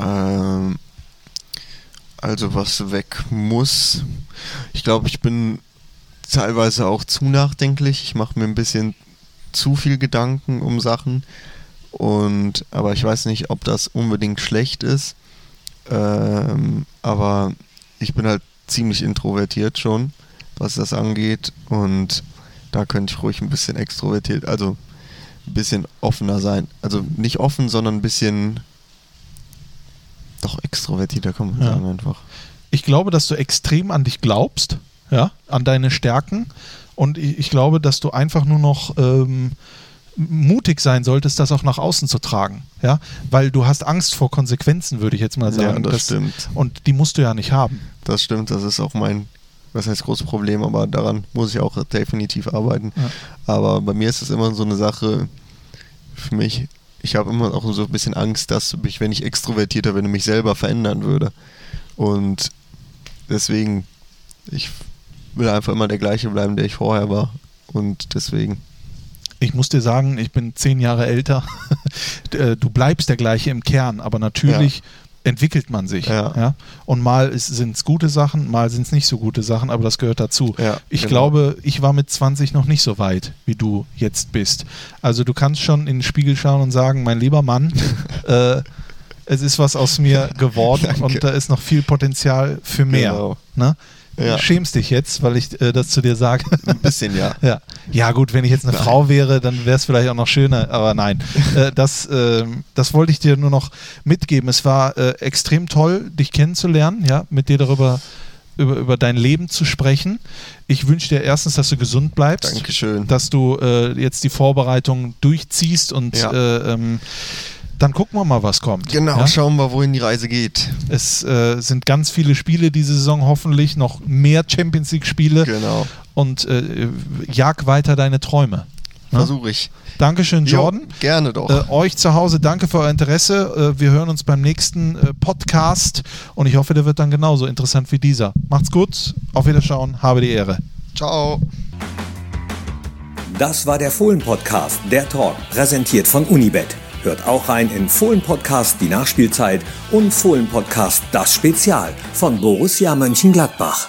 Ähm, also was weg muss. Ich glaube, ich bin teilweise auch zu nachdenklich. Ich mache mir ein bisschen zu viel Gedanken um Sachen. Und aber ich weiß nicht, ob das unbedingt schlecht ist. Ähm, aber ich bin halt ziemlich introvertiert schon, was das angeht. Und da könnte ich ruhig ein bisschen extrovertiert, also ein bisschen offener sein. Also nicht offen, sondern ein bisschen extrovertierter kann man Ja. sagen einfach. Ich glaube, dass du extrem an dich glaubst. ja, an deine Stärken. Und ich, ich glaube, dass du einfach nur noch ähm, mutig sein solltest, das auch nach außen zu tragen. Ja, weil du hast Angst vor Konsequenzen, würde ich jetzt mal sagen. Ja, das, stimmt. Und die musst du ja nicht haben. Das stimmt, das ist auch mein, was heißt großes Problem, aber daran muss ich auch definitiv arbeiten. Ja. Aber bei mir ist es immer so eine Sache, für mich, ich habe immer auch so ein bisschen Angst, dass mich, wenn ich extrovertierter bin, mich selber verändern würde. Und deswegen, ich will einfach immer der gleiche bleiben, der ich vorher war. Und deswegen. Ich muss dir sagen, ich bin zehn Jahre älter. <laughs> Äh, du bleibst der gleiche im Kern, aber natürlich Ja. Entwickelt man sich. Ja. Und mal sind es gute Sachen, mal sind es nicht so gute Sachen, aber das gehört dazu. Ja, ich genau. glaube, ich war mit 20 noch nicht so weit, wie du jetzt bist. Also du kannst schon in den Spiegel schauen und sagen, mein lieber Mann, <laughs> äh, es ist was aus mir geworden <laughs> und da ist noch viel Potenzial für mehr. Genau. Ne? Ja. Du schämst dich jetzt, weil ich äh, das zu dir sage. Ein bisschen ja. <laughs> Ja. ja, gut, wenn ich jetzt eine Frau wäre, dann wäre es vielleicht auch noch schöner, aber nein. <laughs> äh, das, ähm, das wollte ich dir nur noch mitgeben. Es war äh, extrem toll, dich kennenzulernen, ja, mit dir darüber über, über dein Leben zu sprechen. Ich wünsche dir erstens, dass du gesund bleibst, Dankeschön. dass du äh, jetzt die Vorbereitung durchziehst und Ja. äh, ähm, dann gucken wir mal, was kommt. Genau, ja? schauen wir, wohin die Reise geht. Es äh, sind ganz viele Spiele diese Saison, hoffentlich noch mehr Champions League-Spiele Genau. und äh, jag weiter deine Träume. Ne? Versuche ich. Dankeschön, Jordan. Jo, gerne doch. Äh, euch zu Hause danke für euer Interesse. Äh, wir hören uns beim nächsten äh, Podcast und ich hoffe, der wird dann genauso interessant wie dieser. Macht's gut, auf Wiederschauen, habe die Ehre. Ciao. Das war der Fohlen-Podcast, der Talk, präsentiert von Unibet. Hört auch rein in Fohlen Podcast Die Nachspielzeit und Fohlen Podcast Das Spezial von Borussia Mönchengladbach.